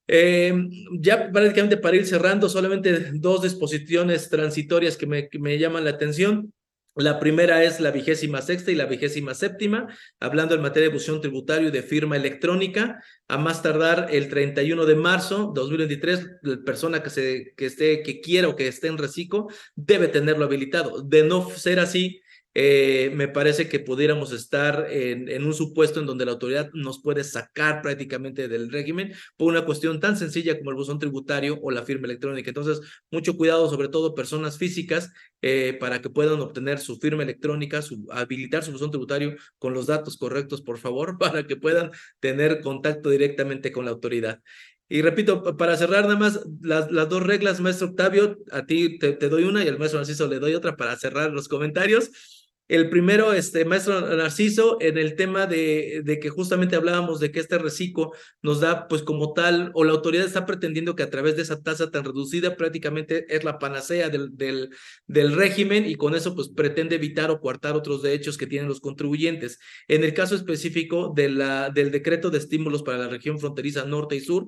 Eh, ya prácticamente para ir cerrando, solamente dos disposiciones transitorias que me, que me llaman la atención. La primera es la vigésima sexta y la vigésima séptima, hablando en materia de fusión tributario y de firma electrónica, a más tardar el 31 de marzo 2023, la persona que, se, que, esté, que quiera o que esté en reciclo debe tenerlo habilitado. De no ser así, eh, me parece que pudiéramos estar en, un supuesto en donde la autoridad nos puede sacar prácticamente del régimen por una cuestión tan sencilla como el buzón tributario o la firma electrónica. Entonces, mucho cuidado, sobre todo personas físicas, eh, para que puedan obtener su firma electrónica, su, habilitar su buzón tributario con los datos correctos, por favor, para que puedan tener contacto directamente con la autoridad. Y repito, para cerrar nada más las, las dos reglas, maestro Octavio, a ti te, te doy una y al maestro Narciso le doy otra para cerrar los comentarios. El primero, este maestro Narciso, en el tema de, de, que justamente hablábamos de que este reciclo nos da, pues como tal, o la autoridad está pretendiendo que a través de esa tasa tan reducida prácticamente es la panacea del, del, régimen y con eso pues pretende evitar o coartar otros derechos que tienen los contribuyentes. En el caso específico de la, del decreto de estímulos para la región fronteriza norte y sur,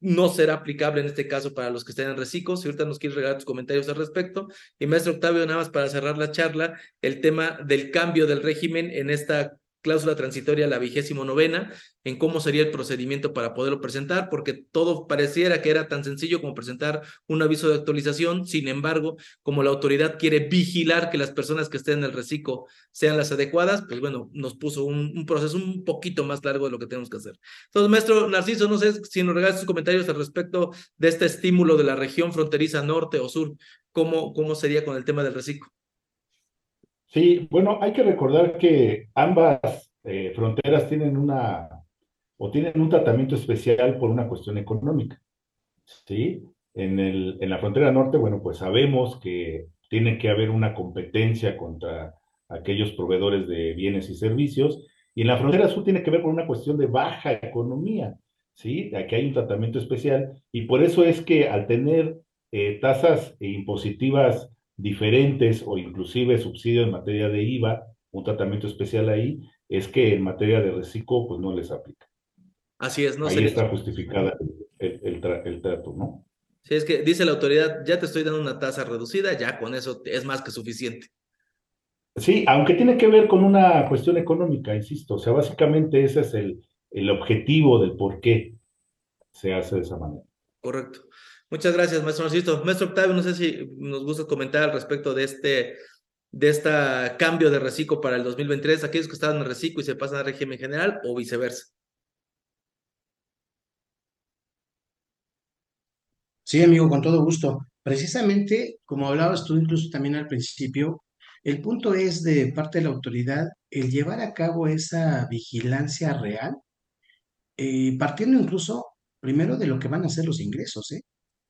no será aplicable en este caso para los que estén en reciclo. Si ahorita nos quieres regalar tus comentarios al respecto. Y maestro Octavio, nada más para cerrar la charla, el tema del cambio del régimen en esta cláusula transitoria, la vigésimo novena, en cómo sería el procedimiento para poderlo presentar, porque todo pareciera que era tan sencillo como presentar un aviso de actualización, sin embargo, como la autoridad quiere vigilar que las personas que estén en el reciclo sean las adecuadas, pues bueno, nos puso un, proceso un poquito más largo de lo que tenemos que hacer. Entonces, maestro Narciso, no sé si nos regalas sus comentarios al respecto de este estímulo de la región fronteriza norte o sur, cómo, cómo sería con el tema del reciclo. Sí, bueno, hay que recordar que ambas eh, fronteras tienen una o tienen un tratamiento especial por una cuestión económica. ¿sí? En, el, en la frontera norte, bueno, pues sabemos que tiene que haber una competencia contra aquellos proveedores de bienes y servicios, y en la frontera sur tiene que ver con una cuestión de baja economía, ¿sí? Aquí hay un tratamiento especial, y por eso es que al tener eh, tasas impositivas diferentes o inclusive subsidios en materia de IVA, un tratamiento especial ahí, es que en materia de reciclo pues no les aplica. Así es, no Ahí está justificada el, el, trato, ¿no? Sí, es que dice la autoridad, ya te estoy dando una tasa reducida, ya con eso es más que suficiente. Sí, aunque tiene que ver con una cuestión económica, insisto, o sea, básicamente ese es el, el objetivo del por qué se hace de esa manera. Correcto. Muchas gracias, maestro Narciso. Maestro Octavio, no sé si nos gusta comentar al respecto de este de cambio de reciclo para el 2023, aquellos que estaban en reciclo y se pasan al régimen general o viceversa. Sí, amigo, con todo gusto. Precisamente, como hablabas tú incluso también al principio, el punto es de parte de la autoridad el llevar a cabo esa vigilancia real, eh, partiendo incluso primero de lo que van a ser los ingresos. ¿eh?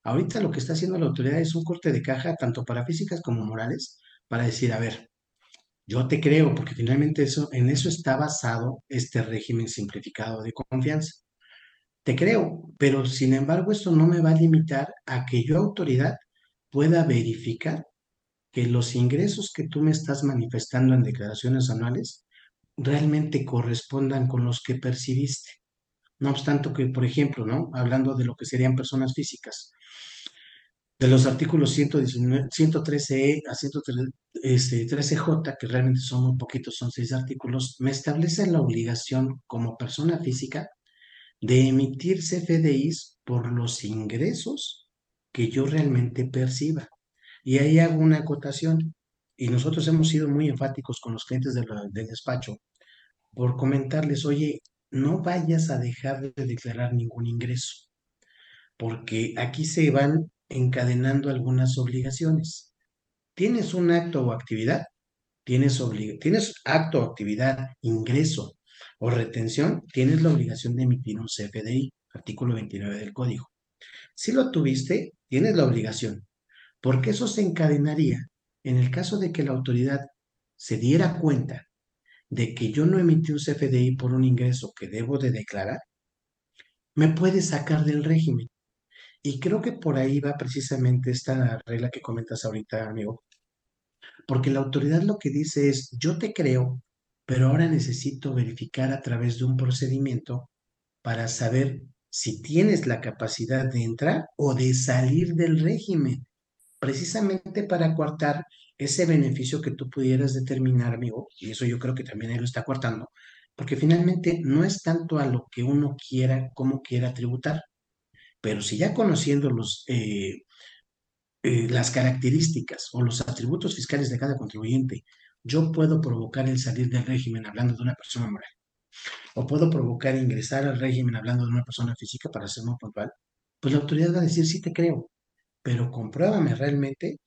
Ahorita lo que está haciendo la autoridad es un corte de caja, tanto para físicas como morales, para decir, a ver, yo te creo, porque finalmente eso, en eso está basado este régimen simplificado de confianza. Te creo, pero sin embargo esto no me va a limitar a que yo autoridad pueda verificar que los ingresos que tú me estás manifestando en declaraciones anuales realmente correspondan con los que percibiste. No obstante que, por ejemplo, ¿no? Hablando de lo que serían personas físicas, de los artículos 113E a 113J, que realmente son muy poquitos, son seis artículos, me establece la obligación como persona física de emitir CFDIs por los ingresos que yo realmente perciba. Y ahí hago una acotación. Y nosotros hemos sido muy enfáticos con los clientes del, despacho por comentarles, oye, no vayas a dejar de declarar ningún ingreso, porque aquí se van encadenando algunas obligaciones. Tienes un acto o actividad, tienes, tienes acto o actividad, ingreso o retención, tienes la obligación de emitir un CFDI, artículo 29 del código. Si lo tuviste, tienes la obligación, porque eso se encadenaría en el caso de que la autoridad se diera cuenta de que yo no emití un CFDI por un ingreso que debo de declarar, me puede sacar del régimen. Y creo que por ahí va precisamente esta regla que comentas ahorita, amigo. Porque la autoridad lo que dice es, yo te creo pero ahora necesito verificar a través de un procedimiento para saber si tienes la capacidad de entrar o de salir del régimen, precisamente para coartar ese beneficio que tú pudieras determinar, amigo, y eso yo creo que también él lo está coartando, porque finalmente no es tanto a lo que uno quiera como quiera tributar, pero si ya conociendo eh, eh, las características o los atributos fiscales de cada contribuyente yo puedo provocar el salir del régimen hablando de una persona moral. O puedo provocar ingresar al régimen hablando de una persona física para ser muy puntual. Pues la autoridad va a decir, sí te creo, pero compruébame realmente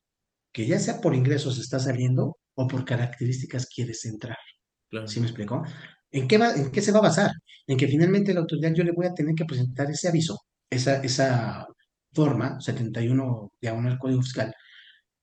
que ya sea por ingresos está saliendo o por características quieres entrar. ¿Sí me explicó? ¿En qué, va, ¿En qué se va a basar? En que finalmente la autoridad yo le voy a tener que presentar ese aviso, esa, esa forma, 71 diagonal código fiscal,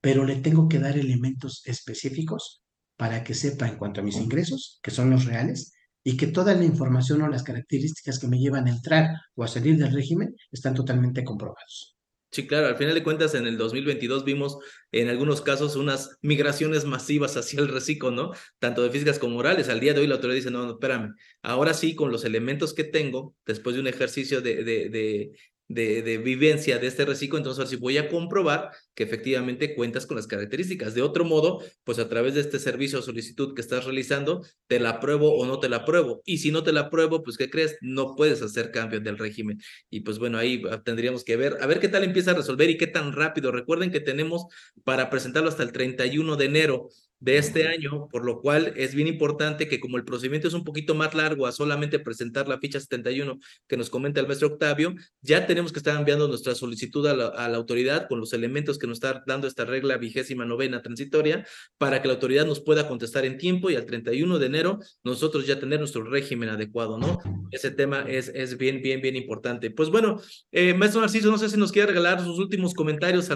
pero le tengo que dar elementos específicos para que sepa en cuanto a mis ingresos, que son los reales, y que toda la información o las características que me llevan a entrar o a salir del régimen están totalmente comprobados. Sí, claro, al final de cuentas en el 2022 vimos en algunos casos unas migraciones masivas hacia el reciclo, ¿no? Tanto de físicas como morales. Al día de hoy la autoridad dice, no, no, espérame, ahora sí, con los elementos que tengo, después de un ejercicio de, de, de, de, vivencia de este reciclo, entonces si voy a comprobar que efectivamente cuentas con las características. De otro modo, pues a través de este servicio o solicitud que estás realizando, te la apruebo o no te la apruebo. Y si no te la apruebo, pues ¿qué crees? No puedes hacer cambios del régimen. Y pues bueno, ahí tendríamos que ver, a ver qué tal empieza a resolver y qué tan rápido. Recuerden que tenemos para presentarlo hasta el 31 de enero de este año, por lo cual es bien importante que como el procedimiento es un poquito más largo a solamente presentar la ficha 71 que nos comenta el maestro Octavio, ya tenemos que estar enviando nuestra solicitud a la, autoridad con los elementos que nos está dando esta regla vigésima novena transitoria para que la autoridad nos pueda contestar en tiempo y al 31 de enero nosotros ya tener nuestro régimen adecuado, ¿no? Ese tema es, es bien, bien, bien importante. Pues bueno, eh, maestro Narciso, no sé si nos quiere regalar sus últimos comentarios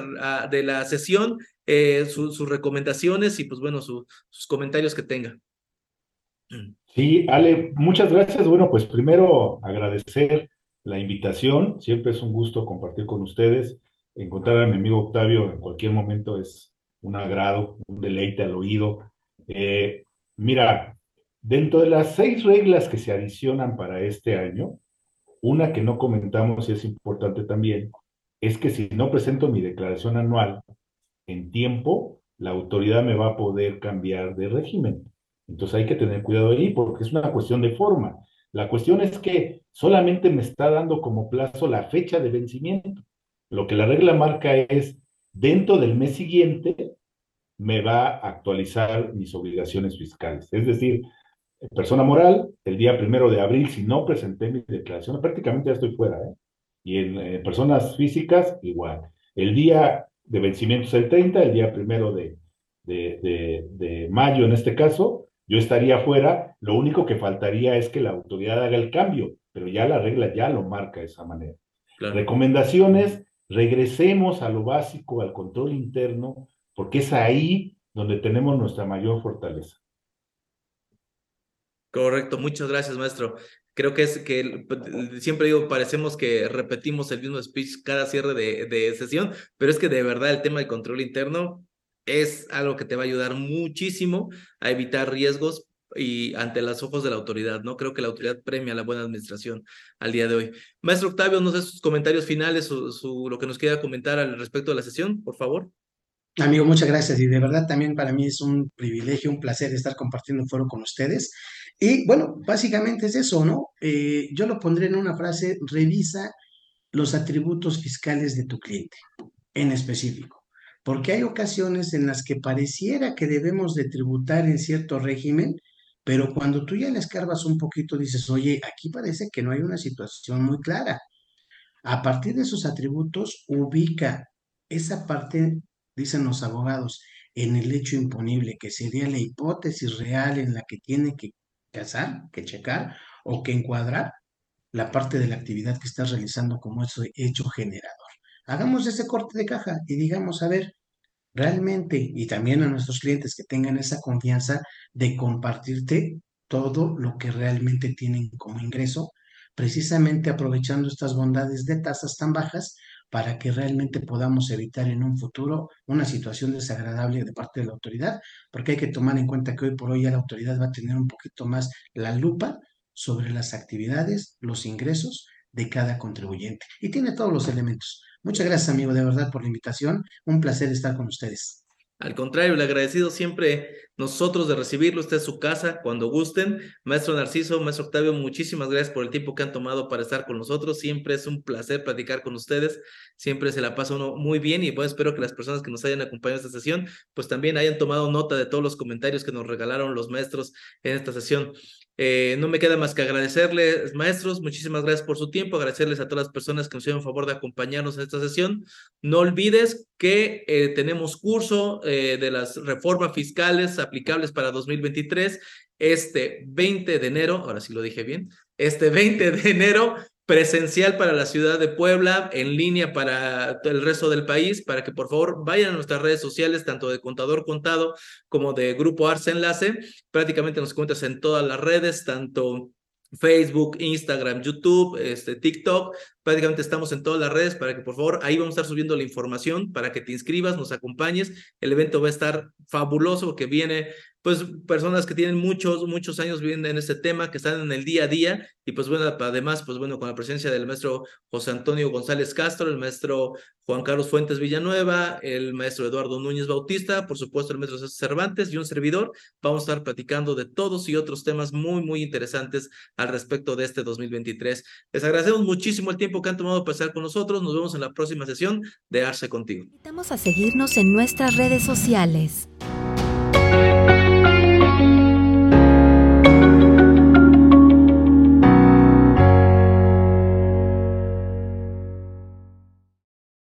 de la sesión, eh, sus recomendaciones y pues bueno, sus comentarios que tenga. Sí, Ale, muchas gracias. Bueno, pues primero agradecer la invitación. Siempre es un gusto compartir con ustedes. Encontrar a mi amigo Octavio en cualquier momento es un agrado, un deleite al oído. Eh, mira, dentro de las seis reglas que se adicionan para este año, una que no comentamos y es importante también, es que si no presento mi declaración anual en tiempo, la autoridad me va a poder cambiar de régimen. Entonces hay que tener cuidado ahí porque es una cuestión de forma. La cuestión es que solamente me está dando como plazo la fecha de vencimiento. Lo que la regla marca es, dentro del mes siguiente, me va a actualizar mis obligaciones fiscales. Es decir, persona moral, el día primero de abril, si no presenté mi declaración, prácticamente ya estoy fuera. ¿eh? Y en eh, personas físicas, igual. El día de vencimiento es el 30, el día primero de, de, de, mayo en este caso, yo estaría fuera. Lo único que faltaría es que la autoridad haga el cambio, pero ya la regla ya lo marca de esa manera. Recomendaciones, regresemos a lo básico, al control interno, porque es ahí donde tenemos nuestra mayor fortaleza. Correcto, muchas gracias, maestro. Creo que es que siempre digo, parecemos que repetimos el mismo speech cada cierre de, de sesión, pero es que de verdad el tema del control interno es algo que te va a ayudar muchísimo a evitar riesgos y ante los ojos de la autoridad, ¿no? Creo que la autoridad premia la buena administración al día de hoy. Maestro Octavio, no sé sus comentarios finales, su, lo que nos quiera comentar al respecto de la sesión, por favor. Amigo, muchas gracias. Y de verdad también para mí es un privilegio, un placer estar compartiendo el foro con ustedes. Y bueno, básicamente es eso, ¿no? Eh, yo lo pondré en una frase, revisa los atributos fiscales de tu cliente en específico, porque hay ocasiones en las que pareciera que debemos de tributar en cierto régimen, pero cuando tú ya le escarbas un poquito dices, oye, aquí parece que no hay una situación muy clara. A partir de esos atributos, ubica esa parte, dicen los abogados, en el hecho imponible, que sería la hipótesis real en la que tiene que casar, que checar o que encuadrar la parte de la actividad que estás realizando como hecho generador. Hagamos ese corte de caja y digamos, a ver, realmente, y también a nuestros clientes que tengan esa confianza de compartirte todo lo que realmente tienen como ingreso, precisamente aprovechando estas bondades de tasas tan bajas para que realmente podamos evitar en un futuro una situación desagradable de parte de la autoridad, porque hay que tomar en cuenta que hoy por hoy ya la autoridad va a tener un poquito más la lupa sobre las actividades, los ingresos de cada contribuyente. Y tiene todos los elementos. Muchas gracias, amigo, de verdad, por la invitación. Un placer estar con ustedes. Al contrario, le agradecido siempre nosotros de recibirlo. Usted es su casa cuando gusten. Maestro Narciso, maestro Octavio, muchísimas gracias por el tiempo que han tomado para estar con nosotros. Siempre es un placer platicar con ustedes. Siempre se la pasa uno muy bien y bueno, espero que las personas que nos hayan acompañado en esta sesión, pues también hayan tomado nota de todos los comentarios que nos regalaron los maestros en esta sesión. Eh, no me queda más que agradecerles, maestros, muchísimas gracias por su tiempo, agradecerles a todas las personas que nos hicieron favor de acompañarnos en esta sesión. No olvides que eh, tenemos curso eh, de las reformas fiscales aplicables para 2023 este 20 de enero, ahora sí lo dije bien, este 20 de enero presencial para la ciudad de Puebla, en línea para el resto del país, para que por favor vayan a nuestras redes sociales, tanto de Contador Contado como de Grupo Arce Enlace. Prácticamente nos cuentas en todas las redes, tanto Facebook, Instagram, YouTube, este, TikTok. Prácticamente estamos en todas las redes para que por favor ahí vamos a estar subiendo la información para que te inscribas, nos acompañes. El evento va a estar fabuloso que viene pues personas que tienen muchos, muchos años viviendo en este tema, que están en el día a día, y pues bueno, además, pues bueno, con la presencia del maestro José Antonio González Castro, el maestro Juan Carlos Fuentes Villanueva, el maestro Eduardo Núñez Bautista, por supuesto el maestro Cervantes y un servidor, vamos a estar platicando de todos y otros temas muy, muy interesantes al respecto de este 2023. Les agradecemos muchísimo el tiempo que han tomado para estar con nosotros, nos vemos en la próxima sesión de Arce Contigo. Invitamos a seguirnos en nuestras redes sociales.